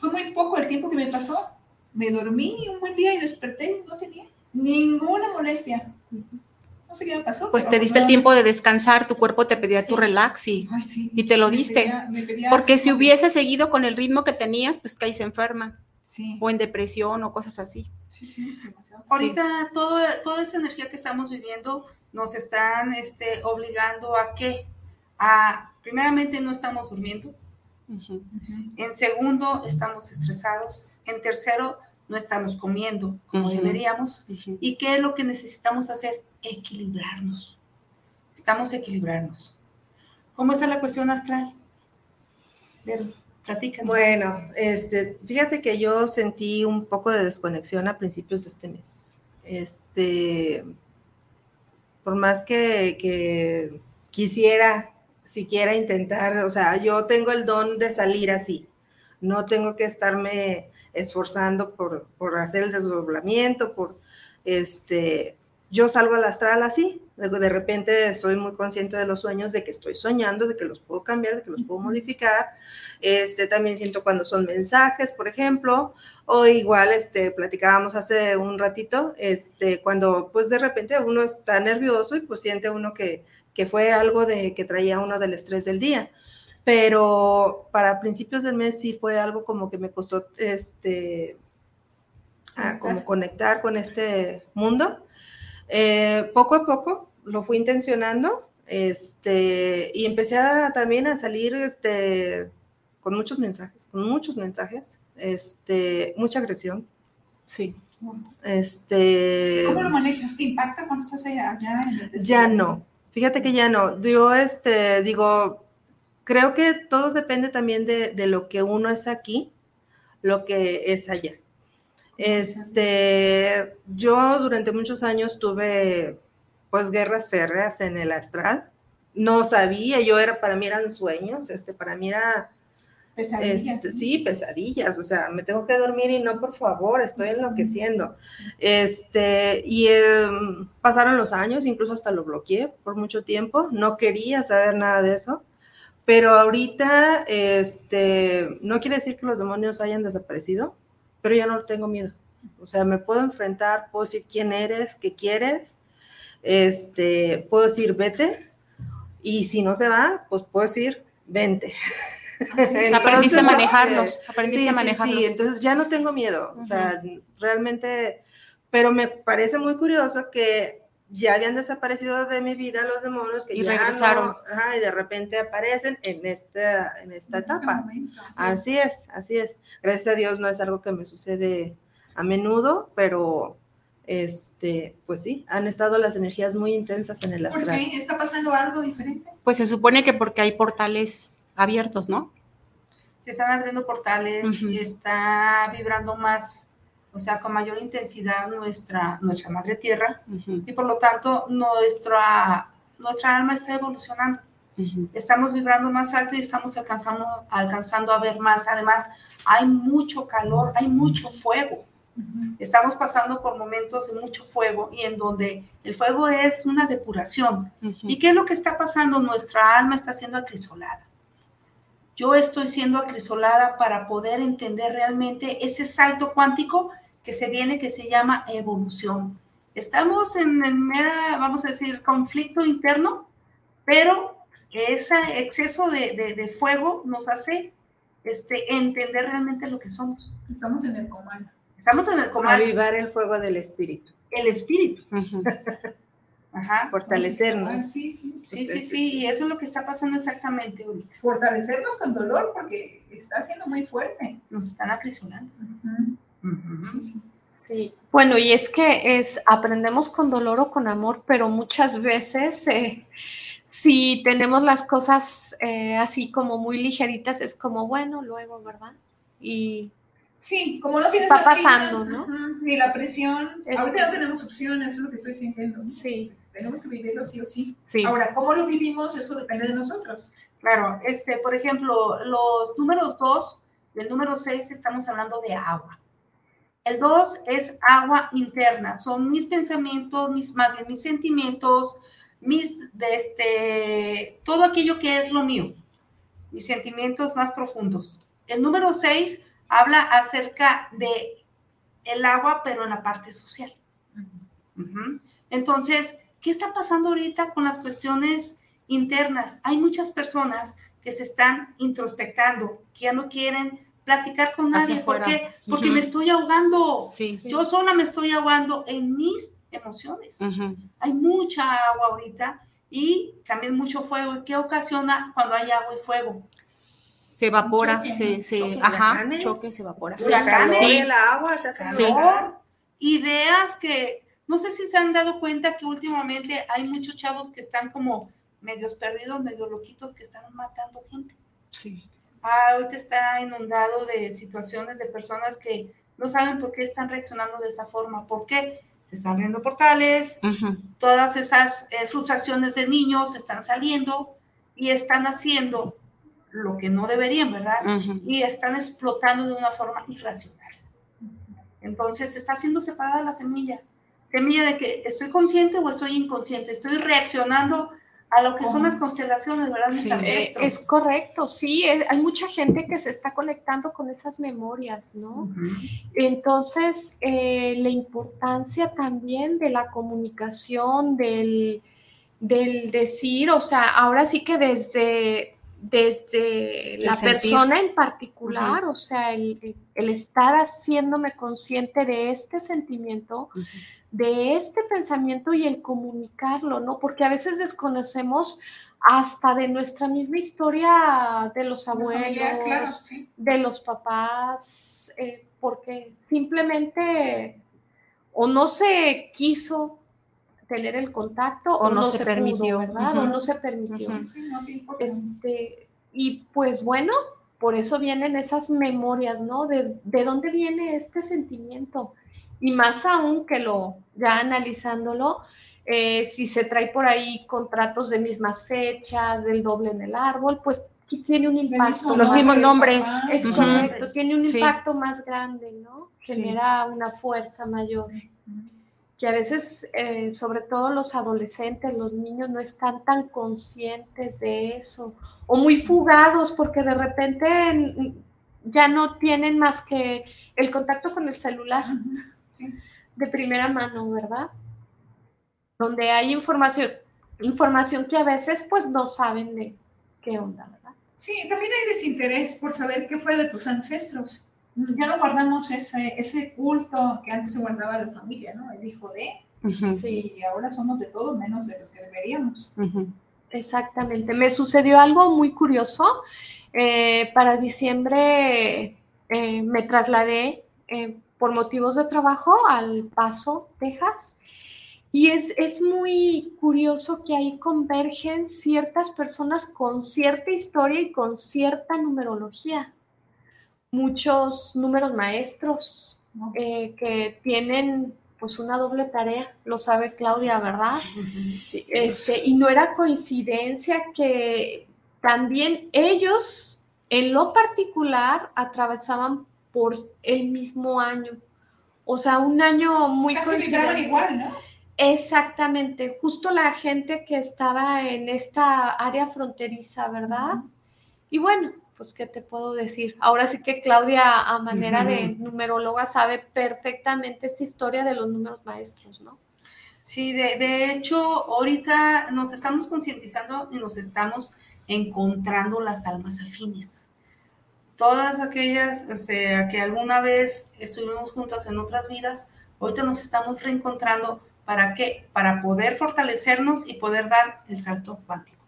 fue muy poco el tiempo que me pasó. Me dormí un buen día y desperté y no tenía ninguna molestia. No sé qué me pasó. Pues pero te diste el no- tiempo de descansar, tu cuerpo te pedía tu Sí. relax y, Ay, sí. y te lo Me diste. pedía- me pedía porque si hubiese seguido con el ritmo que tenías, pues caes enferma Sí, o en depresión o cosas así. sí, sí, demasiado. Ahorita todo, toda esa energía que estamos viviendo nos están este, obligando a qué? A, primeramente, no estamos durmiendo. En segundo, estamos estresados. En tercero, no estamos comiendo como deberíamos. ¿Y qué es lo que necesitamos hacer? Equilibrarnos. Estamos equilibrarnos. ¿Cómo está la cuestión astral? Vero, platícanos. Bueno, este, fíjate que yo sentí un poco de desconexión a principios de este mes. Este, por más que, que quisiera, siquiera intentar, o sea, yo tengo el don de salir así. No tengo que estarme esforzando por, por hacer el desdoblamiento, por este, yo salgo al astral así. De, de repente soy muy consciente de los sueños, de que estoy soñando, de que los puedo cambiar, de que los puedo modificar. Este, también siento cuando son mensajes, por ejemplo, o igual, este, platicábamos hace un ratito, este, cuando pues de repente uno está nervioso y pues siente uno que, que fue algo de que traía uno del estrés del día. Pero para principios del mes sí fue algo como que me costó, este, a como conectar con este mundo. Eh, poco a poco lo fui intencionando, este, y empecé a, también a salir, este, con muchos mensajes, con muchos mensajes, este, mucha agresión, Sí. este, ¿Cómo lo manejas? ¿Te impacta cuando estás allá, allá en el ya no, fíjate que ya no, yo, este, digo, creo que todo depende también de, de lo que uno es aquí, lo que es allá. Este, yo durante muchos años tuve pues guerras férreas en el astral. No sabía, yo era, para mí eran sueños, este, para mí era, Pesadillas. este, sí, pesadillas, o sea, me tengo que dormir y no, por favor, estoy enloqueciendo. Este, y em, pasaron los años, incluso hasta lo bloqueé por mucho tiempo, no quería saber nada de eso, pero ahorita, este, no quiere decir que los demonios hayan desaparecido, pero ya no tengo miedo. O sea, me puedo enfrentar, puedo decir quién eres, qué quieres, este, puedo decir vete, y si no se va, pues puedo decir vente. (laughs) (laughs) Aprendiste a Entonces, manejarlos, este, aprendiste sí, a sí, manejarlos. Sí, entonces ya no tengo miedo, o sea, realmente, pero me parece muy curioso que ya habían desaparecido de mi vida los demonios que Y ya regresaron. no- ajá, y de repente aparecen en esta, en esta En este etapa. momento. Así es, así es. Gracias a Dios no es algo que me sucede a menudo, pero este, pues sí, han estado las energías muy intensas en el ¿Por astral. qué? ¿Está pasando algo diferente? Pues se supone que porque hay portales abiertos, ¿no? Se están abriendo portales y está vibrando más, o sea, con mayor intensidad nuestra, nuestra madre tierra y por lo tanto nuestra, nuestra alma está evolucionando. Estamos vibrando más alto y estamos alcanzando, alcanzando a ver más. Además, hay mucho calor, hay mucho fuego. Estamos pasando por momentos de mucho fuego y en donde el fuego es una depuración. ¿Y qué es lo que está pasando? Nuestra alma está siendo acrisolada. Yo estoy siendo acrisolada para poder entender realmente ese salto cuántico que se viene, que se llama evolución. Estamos en el mera, vamos a decir, conflicto interno, pero ese exceso de, de, fuego nos hace este, entender realmente lo que somos. Estamos en el comando. Estamos en el comando. Avivar el fuego del espíritu. El espíritu. (laughs) Ajá. Fortalecernos. Sí, sí, sí, sí, sí, y eso es lo que está pasando exactamente ahorita. Fortalecernos con dolor porque está siendo muy fuerte. Nos están aprisionando. Sí, bueno, y es que es aprendemos con dolor o con amor, pero muchas veces eh, si tenemos las cosas eh, así como muy ligeritas, es como bueno, luego, ¿verdad? Y sí, como no tienes está pasando, ¿no? Ni la presión. Ahorita no tenemos opciones, eso es lo que estoy sintiendo. Sí. Tenemos que vivirlo sí o sí. sí. Ahora, ¿cómo lo vivimos? Eso depende de nosotros. Claro, este, por ejemplo, los números 2, del número 6 estamos hablando de agua. El 2 es agua interna, son mis pensamientos, mis, más bien mis sentimientos, mis, de este, todo aquello que es lo mío, mis sentimientos más profundos. El número 6 habla acerca de el agua, pero en la parte social. Entonces, ¿qué está pasando ahorita con las cuestiones internas? Hay muchas personas que se están introspectando, que ya no quieren platicar con nadie. ¿Por qué? Porque me estoy ahogando. Yo sola me estoy ahogando en mis emociones. Hay mucha agua ahorita y también mucho fuego. qué ocasiona cuando hay agua y fuego? Se evapora, se, se ajá, choque, se evapora. Sí. el agua, se hace Ideas que, no sé si se han dado cuenta que últimamente hay muchos chavos que están como medios perdidos, medio loquitos, que están matando gente. Sí ah, ahorita está inundado de situaciones de personas que no saben por qué están reaccionando de esa forma. ¿Por qué? Se están abriendo portales, todas esas eh, frustraciones de niños están saliendo y están haciendo lo que no deberían, ¿verdad? Y están explotando de una forma irracional. Entonces, está siendo separada la semilla. Semilla de que estoy consciente o estoy inconsciente, estoy reaccionando a lo que son las constelaciones, ¿verdad? Sí, eh, es correcto, sí, hay mucha gente que se está conectando con esas memorias, ¿no? Entonces, eh, la importancia también de la comunicación, del, del decir, o sea, ahora sí que desde desde la persona en particular, o sea, el, estar haciéndome consciente de este sentimiento, de este pensamiento y el comunicarlo, ¿no? Porque a veces desconocemos hasta de nuestra misma historia de los abuelos, de los papás, eh, porque simplemente o no se quiso tener el contacto o, no, se, permitió, ¿verdad? O no se permitió. este, y pues bueno, por eso vienen esas memorias, ¿no? De, de, dónde viene este sentimiento. Y más aún que lo, ya analizándolo, eh, si se trae por ahí contratos de mismas fechas, del doble en el árbol, pues tiene un impacto. Los mismos nombres. Es correcto, tiene un impacto más grande, ¿no? Genera una fuerza mayor que a veces, eh, sobre todo los adolescentes, los niños no están tan conscientes de eso, o muy fugados porque de repente ya no tienen más que el contacto con el celular de primera mano, ¿verdad? Donde hay información, información que a veces pues no saben de qué onda, ¿verdad? Sí, también hay desinterés por saber qué fue de tus ancestros ya no guardamos ese, ese culto que antes se guardaba de la familia, ¿no? El hijo de. Sí, y ahora somos de todo menos de los que deberíamos. Exactamente. Me sucedió algo muy curioso. Eh, para diciembre eh, me trasladé eh, por motivos de trabajo al Paso, Texas. Y es, es, muy curioso que ahí convergen ciertas personas con cierta historia y con cierta numerología muchos números maestros eh, que tienen pues una doble tarea, lo sabe Claudia, ¿verdad? Sí. Este, y no era coincidencia que también ellos, en lo particular, atravesaban por el mismo año. O sea, un año muy Casi coincidente. igual, ¿no? Exactamente, justo la gente que estaba en esta área fronteriza, ¿verdad? Y bueno, pues, ¿qué te puedo decir? Ahora sí que Claudia, a manera de numeróloga, sabe perfectamente esta historia de los números maestros, ¿no? Sí, de, de hecho, ahorita nos estamos concientizando y nos estamos encontrando las almas afines. Todas aquellas o sea, que alguna vez estuvimos juntas en otras vidas, ahorita nos estamos reencontrando. ¿Para qué? Para poder fortalecernos y poder dar el salto cuántico.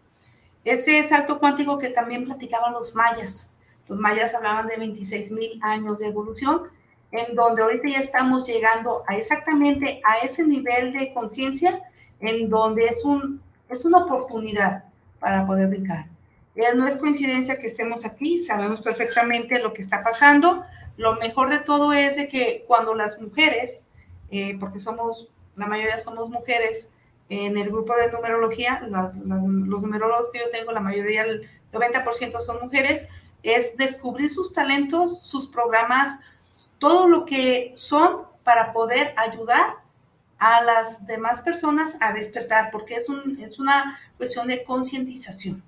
Ese salto cuántico que también platicaban los mayas. Los mayas hablaban de 26 mil años de evolución, en donde ahorita ya estamos llegando a exactamente a ese nivel de conciencia, en donde es, un, es una oportunidad para poder brincar. No es coincidencia que estemos aquí, sabemos perfectamente lo que está pasando. Lo mejor de todo es de que cuando las mujeres, eh, porque somos, la mayoría somos mujeres, en el grupo de numerología, las- los numerólogos que yo tengo, la mayoría, el 90% son mujeres, es descubrir sus talentos, sus programas, todo lo que son para poder ayudar a las demás personas a despertar, porque es, un, es una cuestión de concientización.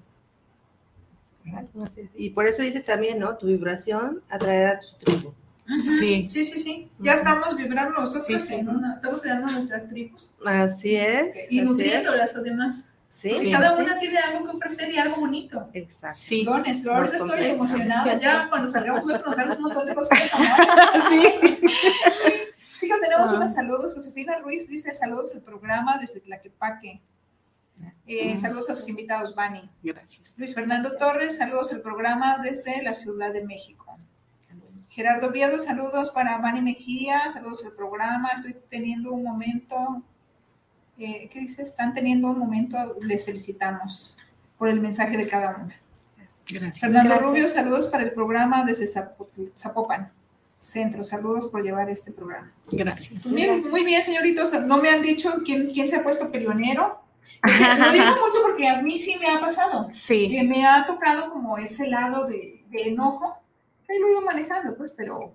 Y por eso dice también, ¿no? Tu vibración atraerá a tu tribu. Sí. Sí, sí, sí. Ya estamos vibrando nosotros Sí, sí. en una, estamos creando nuestras tribus Así es. y así nutriéndolas además. Sí, cada sí. una tiene algo que ofrecer y algo bonito. Exacto. Sí. Dones, yo ahorita Nos estoy compensa. emocionada. Ya cuando salgamos voy a preguntarles un montón de cosas. (laughs) Sí. Sí. Chicas, tenemos Ah. unos saludos. Josefina Ruiz dice saludos al programa desde Tlaquepaque. Eh, saludos a sus invitados, Bani. Gracias. Luis Fernando Torres, saludos al programa desde la Ciudad de México. Gerardo Viedo, saludos para Vani Mejía, saludos al programa. Estoy teniendo un momento. eh, ¿Qué dice? Están teniendo un momento. Les felicitamos por el mensaje de cada una. Gracias. Fernando Gracias. Rubio, saludos para el programa desde Zapopan Centro. Saludos por llevar este programa. Gracias. Pues bien, muy bien, señoritos. No me han dicho quién, quién se ha puesto peleonero. (laughs) Lo digo mucho porque a mí sí me ha pasado. Sí. Que me ha tocado como ese lado de, de enojo. Ahí lo ido manejando, pues, pero,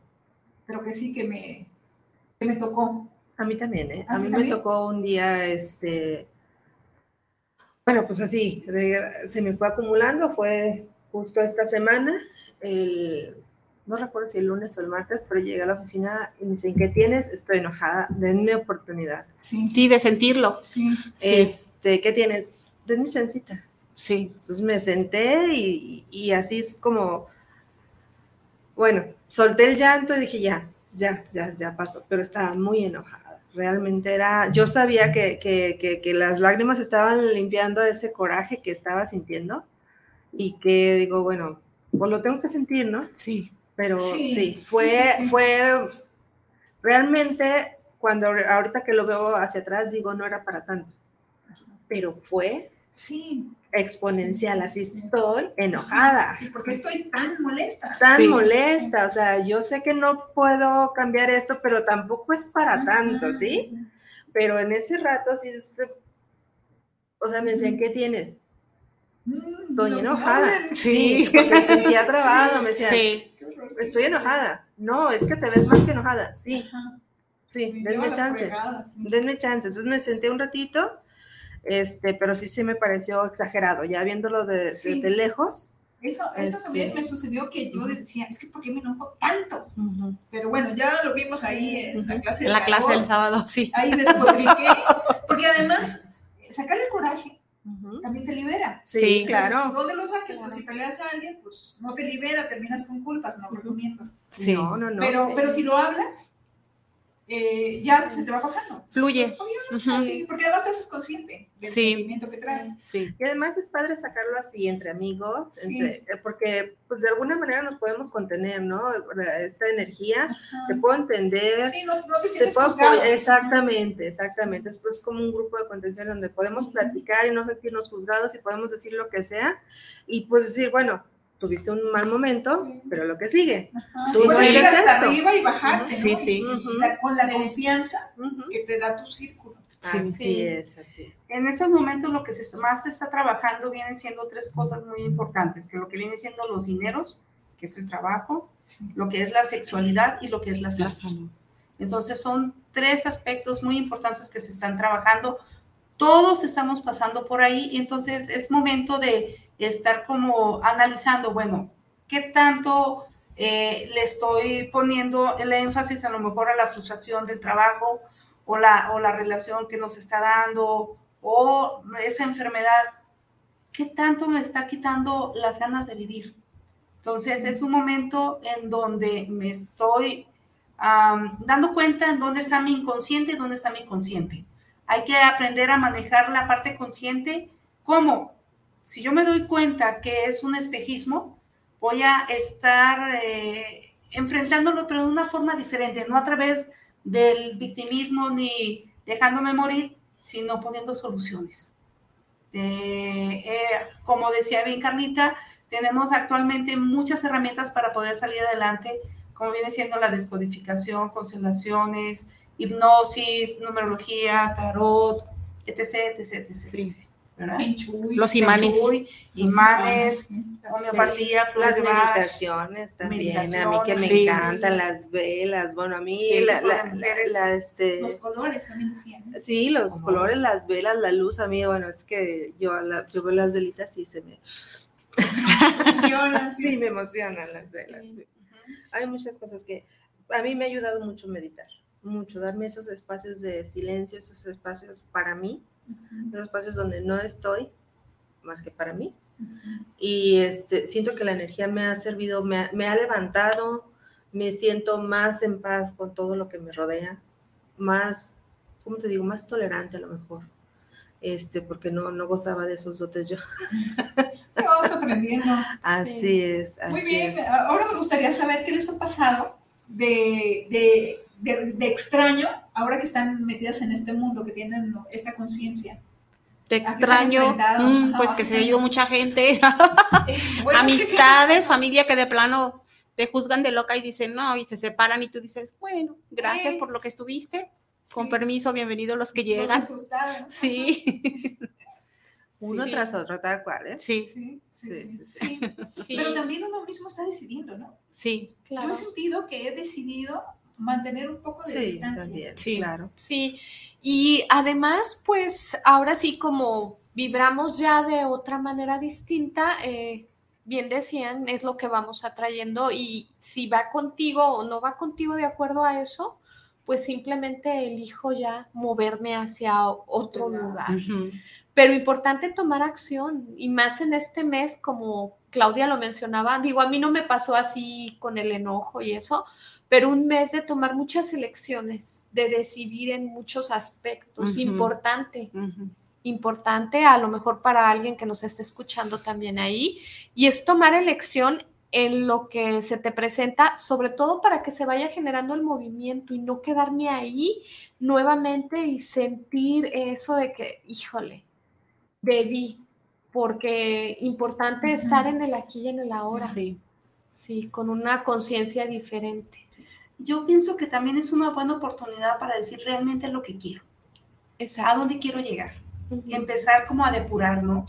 pero que sí que me, que me tocó. A mí también, ¿eh? ¿A A mí me también? tocó un día, este, bueno, pues así, se me fue acumulando, fue justo esta semana, el, no recuerdo si el lunes o el martes, pero llegué a la oficina y me dicen, ¿qué tienes? Estoy enojada, denme oportunidad. Sí, Sí, de sentirlo. sí. Sí. Este, ¿qué tienes? Denme chancita. Sí. Entonces me senté y, y así es como, bueno, solté el llanto y dije, ya, ya, ya, ya pasó, pero estaba muy enojada. Realmente era, yo sabía que, que, que, que las lágrimas estaban limpiando ese coraje que estaba sintiendo y que digo, bueno, pues lo tengo que sentir, ¿no? Sí. Pero Sí, fue, sí, sí. fue realmente cuando ahorita que lo veo hacia atrás digo, no era para tanto, pero fue Sí. exponencial, así Sí. estoy enojada, Sí, porque estoy tan molesta. tan Sí. molesta, o sea, yo sé que no puedo cambiar esto, pero tampoco es para tanto. ¿sí? Pero en ese rato sí, se- o sea, me decían, ¿qué tienes? Mm, Estoy no enojada. hablen. Sí, porque me sentía trabado, me decían, Sí. Estoy enojada. No, es que te ves más que enojada. Sí, Ajá. sí, denme chance. sí. denme chance. Entonces me senté un ratito, este, pero sí se me pareció exagerado, ya viéndolo de, de- Sí. de lejos. Eso, eso Este- también me sucedió que yo decía, es que ¿por qué me enojo tanto? Pero bueno, ya lo vimos ahí en la clase En de la clase calor. del sábado, (laughs) sí. Ahí despotriqué, porque además (laughs) sacar el coraje Ujú. también te libera. Sí, Sí, Entonces, claro. ¿Dónde lo saques? Pues si peleas a alguien, pues no te libera, terminas con culpas, no recomiendo. Sí. No, no, no. Pero, pero si lo hablas, eh, ya se te va bajando. Fluye. Fluye, así, porque además te haces consciente del Sí. sentimiento que traes. Sí. Y además es padre sacarlo así entre amigos, Sí. entre, eh, porque pues de alguna manera nos podemos contener, ¿no? Esta energía, Ajá. te puedo entender, Sí, no, no te te sientes puedo juzgado. apoyar- exactamente, exactamente. Es pues como un grupo de contención donde podemos platicar y no sentirnos juzgados y podemos decir lo que sea y pues decir, bueno, tuviste un mal momento, Sí. pero lo que sigue. Ajá. Tú no ir eres hasta esto. arriba y bajarte, Sí, ¿no? sí. Y- y la- con la Sí. confianza Ujú. que te da tu círculo. Así Sí. es, así es. En esos momentos lo que se más se está trabajando vienen siendo tres cosas muy importantes, que lo que viene siendo los dineros, que es el trabajo, lo que es la sexualidad y lo que es la salud. La salud. Entonces son tres aspectos muy importantes que se están trabajando. Todos estamos pasando por ahí y entonces es momento de estar como analizando, bueno, ¿qué tanto eh, le estoy poniendo el énfasis a lo mejor a la frustración del trabajo o la, o la relación que nos está dando o esa enfermedad? ¿Qué tanto me está quitando las ganas de vivir? Entonces es un momento en donde me estoy dando cuenta en dónde está mi inconsciente y dónde está mi consciente. Hay que aprender a manejar la parte consciente. ¿Cómo? Si yo me doy cuenta que es un espejismo, voy a estar eh, enfrentándolo, pero de una forma diferente, no a través del victimismo ni dejándome morir, sino poniendo soluciones. Eh, eh, como decía bien Carlita, tenemos actualmente muchas herramientas para poder salir adelante, como viene siendo la descodificación, constelaciones, hipnosis, numerología, tarot, etc, etc, etc. Sí. Los imanes. Los imanes, sí. homeopatía, Las de Bach. meditaciones también, a mí que me sí. encantan las velas, bueno, a mí Sí, la, este, Los colores también decían. ¿no? sí, los Colores. colores, las velas, la luz, a mí, bueno, es que yo, yo veo las velitas y se me, Emocionan, (laughs) sí, me emocionan las velas. Sí. sí. Hay muchas cosas que a mí me ha ayudado mucho meditar, mucho, darme esos espacios de silencio, esos espacios para mí, esos espacios donde no estoy más que para mí. Y este, siento que la energía me ha servido, me ha, me ha levantado, me siento más en paz con todo lo que me rodea, más, ¿cómo te digo? Más tolerante a lo mejor, este, porque no, no gozaba de esos dotes yo. (laughs) Vamos aprendiendo. Así es, así Muy bien, es. ahora me gustaría saber qué les ha pasado de, de, de- de extraño, ahora que están metidas en este mundo, que tienen esta conciencia. Te ¿A qué se han extraño, mm, pues que se ha ido mucha gente, (laughs) (laughs) Eh, bueno, amistades, ¿qué- familia que de plano te juzgan de loca y dicen no, y se separan y tú dices, bueno, gracias Eh. por lo que estuviste, Sí, con permiso, bienvenidos los que llegan. asustaron. Sí, (laughs) Uno Sí. tras otro, tal cual, ¿eh? sí, Sí, sí, Sí, sí, sí, sí. sí. Sí, Pero también uno mismo está decidiendo, ¿no? sí, claro. Yo he sentido que he decidido mantener un poco de Sí, distancia. también, Sí. claro. Sí, y además, pues ahora sí, como vibramos ya de otra manera distinta, eh, bien decían, es lo que vamos atrayendo y si va contigo o no va contigo de acuerdo a eso, pues simplemente elijo ya moverme hacia otro lugar. Pero importante tomar acción y más en este mes, como Claudia lo mencionaba, digo, a mí no me pasó así con el enojo y eso, pero un mes de tomar muchas elecciones, de decidir en muchos aspectos, importante, importante a lo mejor para alguien que nos esté escuchando también ahí, y es tomar elección en lo que se te presenta, sobre todo para que se vaya generando el movimiento y no quedarme ahí nuevamente y sentir eso de que, híjole, debí, porque importante estar en el aquí y en el ahora, Sí, sí, con una conciencia diferente. Yo pienso que también es una buena oportunidad para decir realmente lo que quiero, a Exacto. dónde quiero llegar. Ujú. empezar como a depurar, ¿no?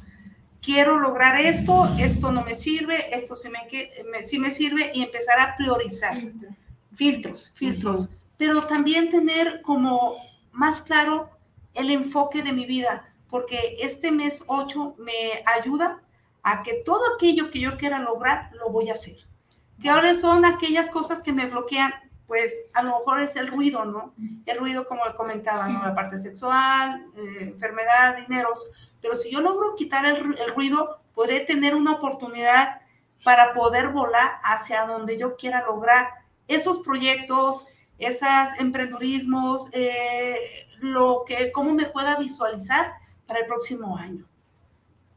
Quiero lograr esto, esto no me sirve, esto sí me, que- me- sí me sirve y empezar a priorizar. Filtro. Filtros, filtros. Ujú. Pero también tener como más claro el enfoque de mi vida, porque este mes 8 me ayuda a que todo aquello que yo quiera lograr, lo voy a hacer. ¿Qué ahora son aquellas cosas que me bloquean? Pues a lo mejor es el ruido, ¿no? El ruido, como comentaba, Sí. ¿no? La parte sexual, eh, enfermedad, dineros. Pero si yo logro quitar el, ru- el ruido, podré tener una oportunidad para poder volar hacia donde yo quiera lograr esos proyectos, esos emprendurismos, eh, lo que, cómo me pueda visualizar para el próximo año.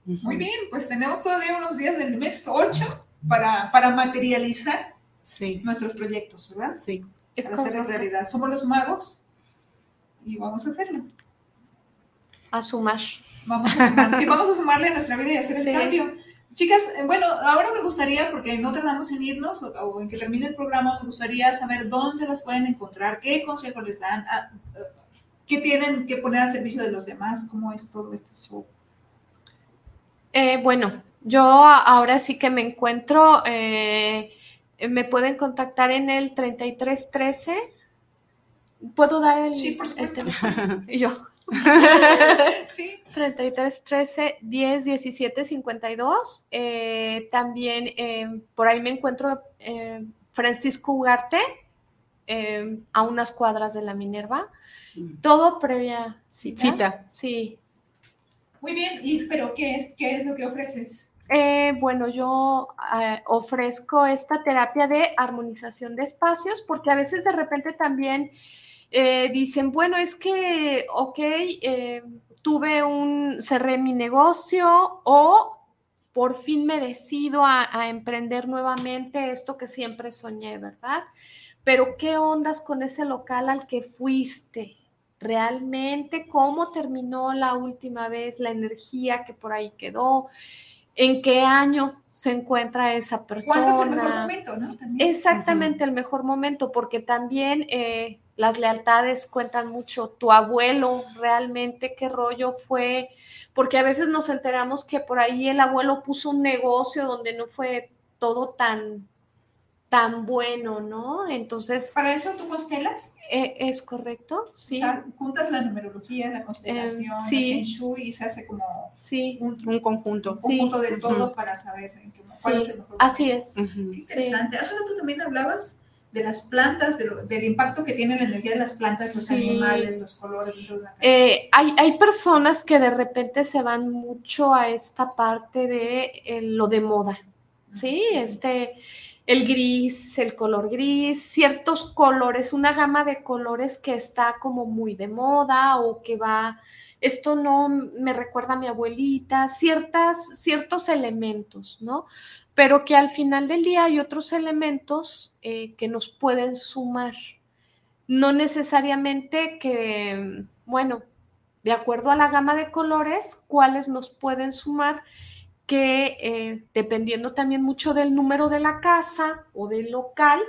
Muy bien, pues tenemos todavía unos días del mes 8 para, para materializar sí, nuestros proyectos, ¿verdad? sí. Es para hacerlo realidad. Somos los magos y vamos a hacerlo. A sumar. Vamos a sumar. sí, (laughs) vamos a sumarle a nuestra vida y hacer Sí. el cambio. Chicas, eh, bueno, ahora me gustaría, porque no tardamos en irnos o, o en que termine el programa, me gustaría saber dónde las pueden encontrar, qué consejos les dan. Ah, eh, ¿Qué tienen que poner a servicio de los demás? ¿Cómo es todo este show? Eh, bueno, yo ahora sí que me encuentro, eh, me pueden contactar en el 3313. ¿Puedo dar el, Sí, por el supuesto. teléfono? (laughs) Y yo. (laughs) sí. 33 13 10 17 52. Eh, también eh, por ahí me encuentro eh, Francisco Ugarte, eh, a unas cuadras de la Minerva. Todo previa cita. Cita. Sí. Muy bien, y, pero ¿qué es, ¿qué es lo que ofreces? Eh, bueno, yo eh, ofrezco esta terapia de armonización de espacios porque a veces de repente también eh, dicen, bueno, es que, ok, tuve un, cerré mi negocio o por fin me decido a, a emprender nuevamente esto que siempre soñé, ¿verdad? Pero ¿qué ondas con ese local al que fuiste? ¿Realmente cómo terminó la última vez la energía que por ahí quedó? ¿En qué año se encuentra esa persona? ¿Cuándo es el mejor momento, no? También. Exactamente el mejor momento, porque también eh, las lealtades cuentan mucho. Tu abuelo, realmente qué rollo fue, porque a veces nos enteramos que por ahí el abuelo puso un negocio donde no fue todo tan, tan bueno, ¿no? Entonces, ¿Para eso tú constelas? eh, ¿es correcto? Sí, O sea, juntas la numerología, la constelación, sí. el Shui y se hace como sí, un Un conjunto. Sí. conjunto de todo para saber en qué, cuál es el mejor así momento. es. Qué interesante. Hace rato también hablabas de las plantas, de lo- del impacto que tiene la energía de las plantas, los Sí. animales, los colores de. Eh, hay, hay personas que de repente se van mucho a esta parte de eh, lo de moda, ¿sí? Este, el gris, el color gris, ciertos colores, una gama de colores que está como muy de moda o que va, esto no me recuerda a mi abuelita, ciertas, ciertos elementos, ¿no? Pero que al final del día hay otros elementos eh, que nos pueden sumar no necesariamente que, bueno, de acuerdo a la gama de colores, cuáles nos pueden sumar, que eh, dependiendo también mucho del número de la casa o del local,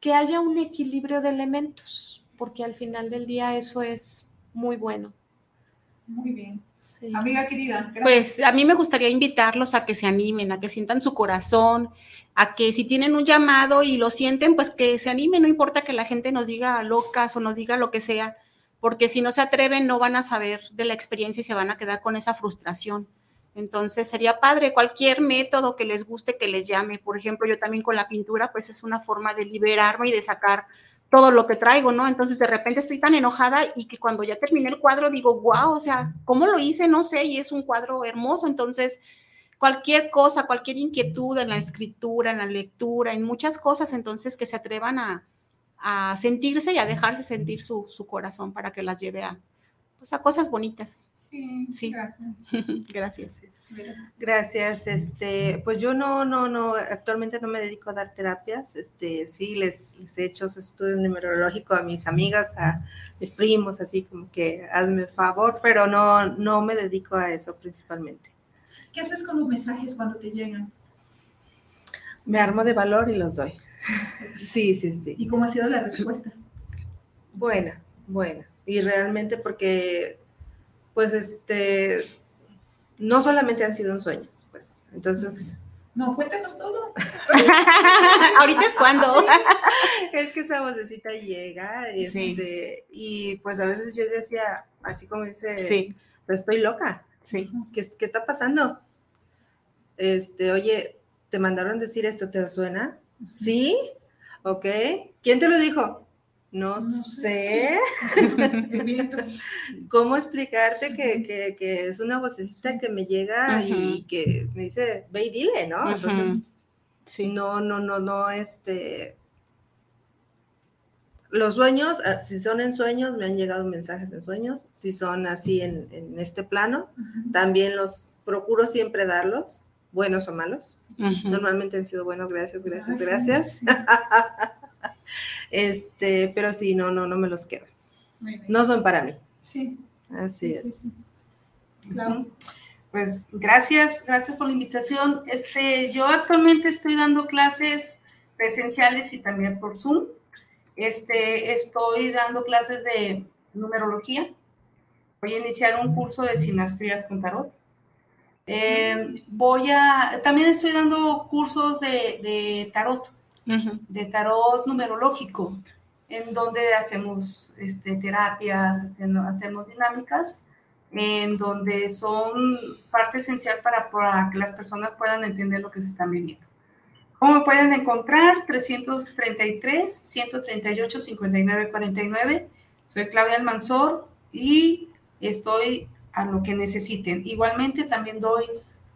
que haya un equilibrio de elementos, porque al final del día eso es muy bueno. Muy bien. Sí. Amiga querida, gracias. Pues a mí me gustaría invitarlos a que se animen, a que sientan su corazón, a que si tienen un llamado y lo sienten, pues que se animen, no importa que la gente nos diga locas o nos diga lo que sea, porque si no se atreven no van a saber de la experiencia y se van a quedar con esa frustración. Entonces sería padre cualquier método que les guste, que les llame. Por ejemplo, yo también con la pintura, pues es una forma de liberarme y de sacar todo lo que traigo, ¿no? Entonces de repente estoy tan enojada y que cuando ya terminé el cuadro digo, wow, o sea, ¿cómo lo hice? No sé, y es un cuadro hermoso. Entonces, cualquier cosa, cualquier inquietud en la escritura, en la lectura, en muchas cosas, entonces que se atrevan a, sentirse y a dejarse sentir su, su corazón para que las lleve a, pues, a cosas bonitas. Sí, Sí. gracias. (laughs) Gracias. Gracias. Este, pues yo no, no, no, actualmente no me dedico a dar terapias. Este, sí, les, les he hecho su estudio numerológico a mis amigas, a mis primos, así como que hazme favor, pero no, no me dedico a eso principalmente. ¿Qué haces con los mensajes cuando te llegan? Me armo de valor y los doy. (laughs) Sí, sí, sí. ¿Y cómo ha sido la respuesta? Buena, buena. Y realmente porque, pues, este, no solamente han sido en sueños, pues. Entonces, No, cuéntanos todo. (laughs) Ahorita es cuando. es que esa vocecita llega, este, y pues a veces yo decía, así como dice, Sí, o sea, estoy loca. sí. ¿Qué, qué está pasando? Este, oye, ¿te mandaron decir esto? ¿Te suena? ¿Sí? ¿Ok? ¿Quién te lo dijo? No, No sé. ¿Cómo explicarte que, que- que es una vocecita que me llega y que me dice, ve y dile, ¿no? Entonces. Sí. no, no, no, no, este... Los sueños, ah, si son en sueños, me han llegado mensajes en sueños, si son así en, en este plano, también los procuro siempre darlos, buenos o malos. Normalmente han sido buenos, gracias, gracias, gracias. Este, pero sí, no, no, no me los quedo. Muy bien. No son para mí. Sí, Así sí, sí, es. sí. Claro. Pues gracias, gracias por la invitación. Este, yo actualmente estoy dando clases presenciales y también por Zoom. Este, estoy dando clases de numerología Voy a iniciar un curso de sinastrías con tarot. Eh, voy a, también estoy dando cursos de, de tarot, De tarot numerológico, en donde hacemos este, terapias, hacemos dinámicas, en donde son parte esencial para, para que las personas puedan entender lo que se están viviendo. ¿Cómo pueden encontrar? 333 138 59 49. Soy Claudia Almanzor y estoy a lo que necesiten. Igualmente también doy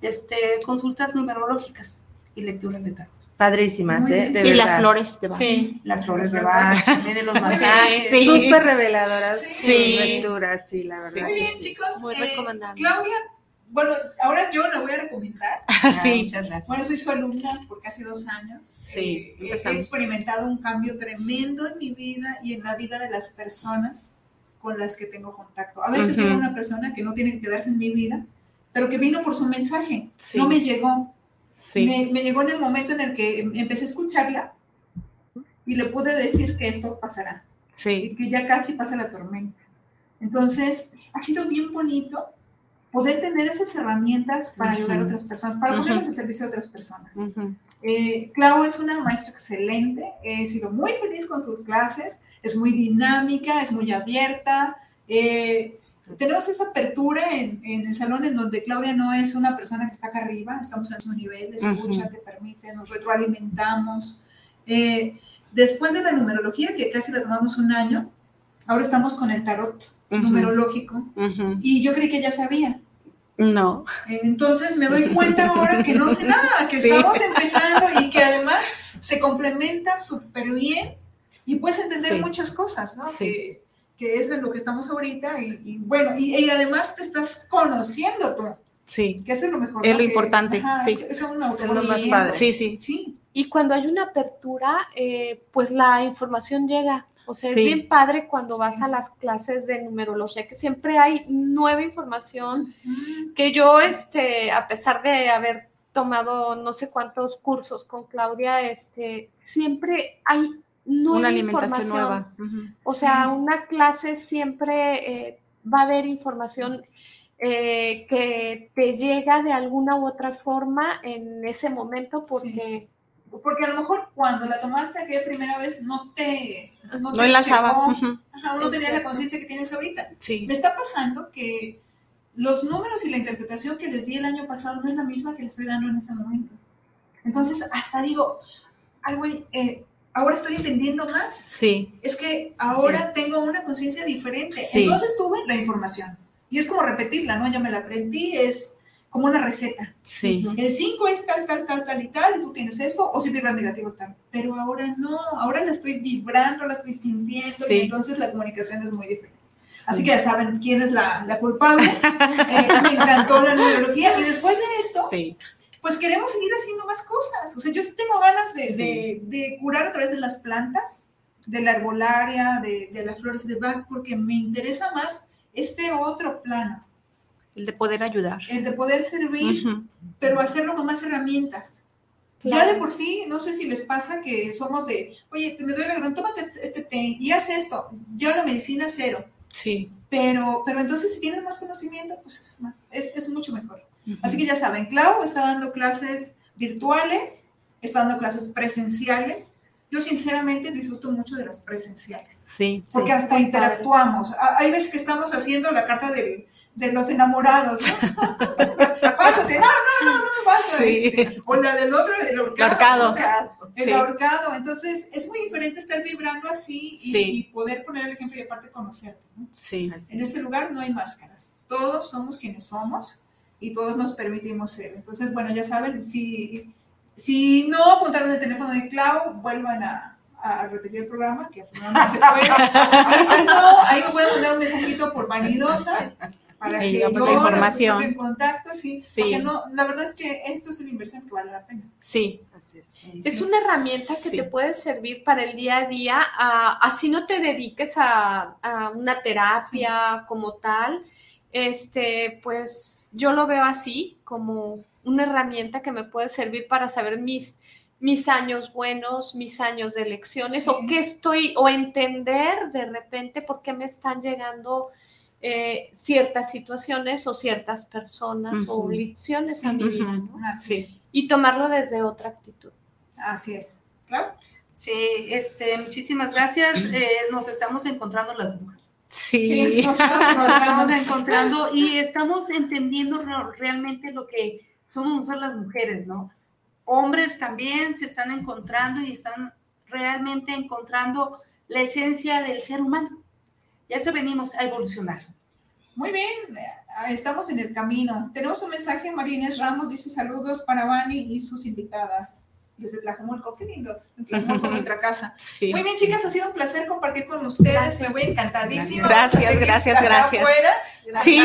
este, consultas numerológicas y lecturas de tarot. Padrísimas, ¿eh? De Y las verdad. flores de Bach. Sí, las flores de Las Bach, también de los masajes. Sí. Súper reveladoras Sí. lecturas, sí, la verdad. Muy bien, sí. chicos. Muy Eh, recomendable. Claudia, bueno, ahora yo la voy a recomendar. (laughs) Ah, Sí. Muchas gracias. Bueno, soy su alumna por casi dos años. Sí, Eh, he experimentado un cambio tremendo en mi vida y en la vida de las personas con las que tengo contacto. A veces Ujú. llega una persona que no tiene que quedarse en mi vida, pero que vino por su mensaje. Sí. No me llegó. Sí. Me, me llegó en el momento en el que em- empecé a escucharla y le pude decir que esto pasará Sí. y que ya casi pasa la tormenta. Entonces, ha sido bien bonito poder tener esas herramientas para ayudar a otras personas, para Ujú. ponerlas al servicio de otras personas. Ujú. Eh, Clau es una maestra excelente, he sido muy feliz con sus clases, es muy dinámica, es muy abierta. eh, tenemos esa apertura en, en el salón en donde Claudia no es una persona que está acá arriba, estamos en su nivel, escucha, Ujú. te permite, nos retroalimentamos. Eh, después de la numerología, que casi la tomamos un año, ahora estamos con el tarot Ujú. numerológico Ujú. y yo creí que ya sabía. No. Entonces me doy cuenta ahora que no sé nada, que Sí. estamos empezando y que además se complementa súper bien y puedes entender Sí. muchas cosas, ¿no? Sí. Que, que es en lo que estamos ahorita y, y bueno, y, y además te estás conociendo tú, Sí. que eso es lo mejor. Es lo Que, importante, ajá, sí. Es, es un más. Sí, sí. Sí, Y cuando hay una apertura, eh, pues la información llega. O sea, Sí. es bien padre cuando vas a las clases de numerología, que siempre hay nueva información, que yo, este, a pesar de haber tomado no sé cuántos cursos con Claudia, este, siempre hay nueva Una alimentación información. nueva. O Sí. sea, una clase siempre eh, va a haber información eh, que te llega de alguna u otra forma en ese momento porque porque a lo mejor cuando la tomaste aquella primera vez no te... No, te No enlazaba. Ajá, uno tenía la conciencia que tienes ahorita. Sí. Me está pasando que los números y la interpretación que les di el año pasado no es la misma que les estoy dando en este momento. Entonces, hasta digo, ay, güey, eh, ahora estoy entendiendo más. Sí. Es que ahora es. tengo una conciencia diferente. Sí. Entonces tuve la información. Y es como repetirla, ¿no? Ya me la aprendí, es como una receta. Sí. El 5 es tal, tal, tal, tal y tal, y tú tienes esto, o si vibras negativo tal. Pero ahora no, ahora la estoy vibrando, la estoy sintiendo, Sí. y entonces la comunicación es muy diferente. Así que ya saben quién es la, la culpable. (laughs) Eh, me encantó la numerología. Y después de esto, Sí. Pues queremos seguir haciendo más cosas. O sea, yo sí tengo ganas de, de- de curar a través de las plantas, de la herbolaria, de, de las flores de Bach, porque me interesa más este otro plano, El de poder ayudar. el de poder servir, Ujú. pero hacerlo con más herramientas. Ya Claro. de por sí, no sé si les pasa que somos de, oye, te me duele la garganta, tómate este té y haz esto. Ya la medicina cero. Sí. Pero, pero entonces si tienes más conocimiento, pues es, más, es, es mucho mejor. Así que ya saben, Clau está dando clases virtuales, está dando clases presenciales. Yo sinceramente disfruto mucho de las presenciales, Sí. sí. porque hasta Muy interactuamos. A- Hay veces que estamos haciendo la carta del- de los enamorados, ¿no? (laughs) Pásate, no, no, no, no me pasa. Sí. este. O la del otro, el ahorcado. El Sí. ahorcado. Entonces, es muy diferente estar vibrando así y, Sí. y poder poner el ejemplo y aparte conocerte. ¿no? Sí. En este lugar no hay máscaras. Todos somos quienes somos y todos nos permitimos ser. Entonces, bueno, ya saben, si, si no apuntaron el teléfono de Clau, vuelvan a, a repetir el programa, que al final no se puede. (laughs) Y si no, ahí me pueden mandar un mensajito por vanidosa para que yo la información. en contacto, sí, Sí. Porque no, la verdad es que esto es una inversión que vale la pena. Sí. Así es. Es una herramienta que Sí. te puede servir para el día a día, a- así no te dediques a, a una terapia como tal. Este, pues yo lo veo así, como una herramienta que me puede servir para saber mis, mis años buenos, mis años de lecciones, Sí. o qué estoy, o entender de repente por qué me están llegando eh, ciertas situaciones o ciertas personas o lecciones a mi vida, ¿no? Así es. Sí. Y tomarlo desde otra actitud. Así es. Claro. Sí, este, muchísimas gracias. Eh, nos estamos encontrando las brujas. Sí. nos- Nos (laughs) estamos encontrando y estamos entendiendo re- realmente lo que somos nosotros las mujeres, ¿no? Hombres también se están encontrando y están realmente encontrando la esencia del ser humano. Y a eso venimos a evolucionar. Muy bien, estamos en el camino. Tenemos un mensaje, María Inés Ramos dice saludos para Vani y sus invitadas desde Tlajumulco. Qué lindos, de (laughs) Tlajumulco, nuestra casa. Sí. Muy bien, chicas, ha sido un placer compartir con ustedes. Me voy encantadísima. Gracias, Vamos a seguir gracias, gracias. afuera. Sí.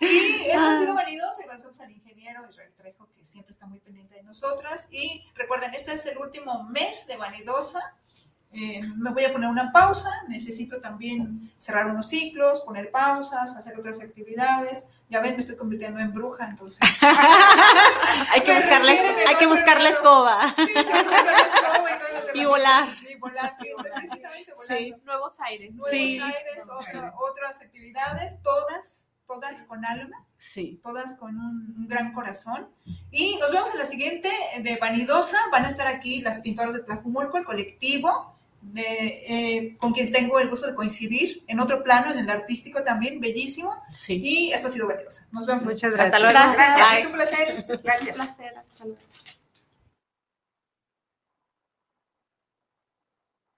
y esto Ah. ha sido vanidoso. Agradecemos al ingeniero Israel Trejo, que siempre está muy pendiente de nosotras. Y recuerden, este es el último mes de Vanidosa. Eh, me voy a poner una pausa. Necesito también cerrar unos ciclos, poner pausas, hacer otras actividades. Ya ven, me estoy convirtiendo en bruja, entonces. (laughs) hay que buscarle, hay que buscar la escoba. Sí, sí, hay que buscar la escoba y todas Y volar. Y volar, sí, estoy precisamente volando. Sí. Nuevos aires. Nuevos Sí. aires, otra- otras actividades, todas, todas con alma, Sí. todas con un, un gran corazón. Y nos vemos en la siguiente de Vanidosa. Van a estar aquí las pintoras de Tlajumulco, el colectivo, de, eh, con quien tengo el gusto de coincidir en otro plano, en el artístico también, bellísimo. Sí. Y esto ha sido Vanidosa. Nos vemos. en- Muchas Hasta gracias. luego. Gracias. Es un placer. Gracias. placer. Hasta luego.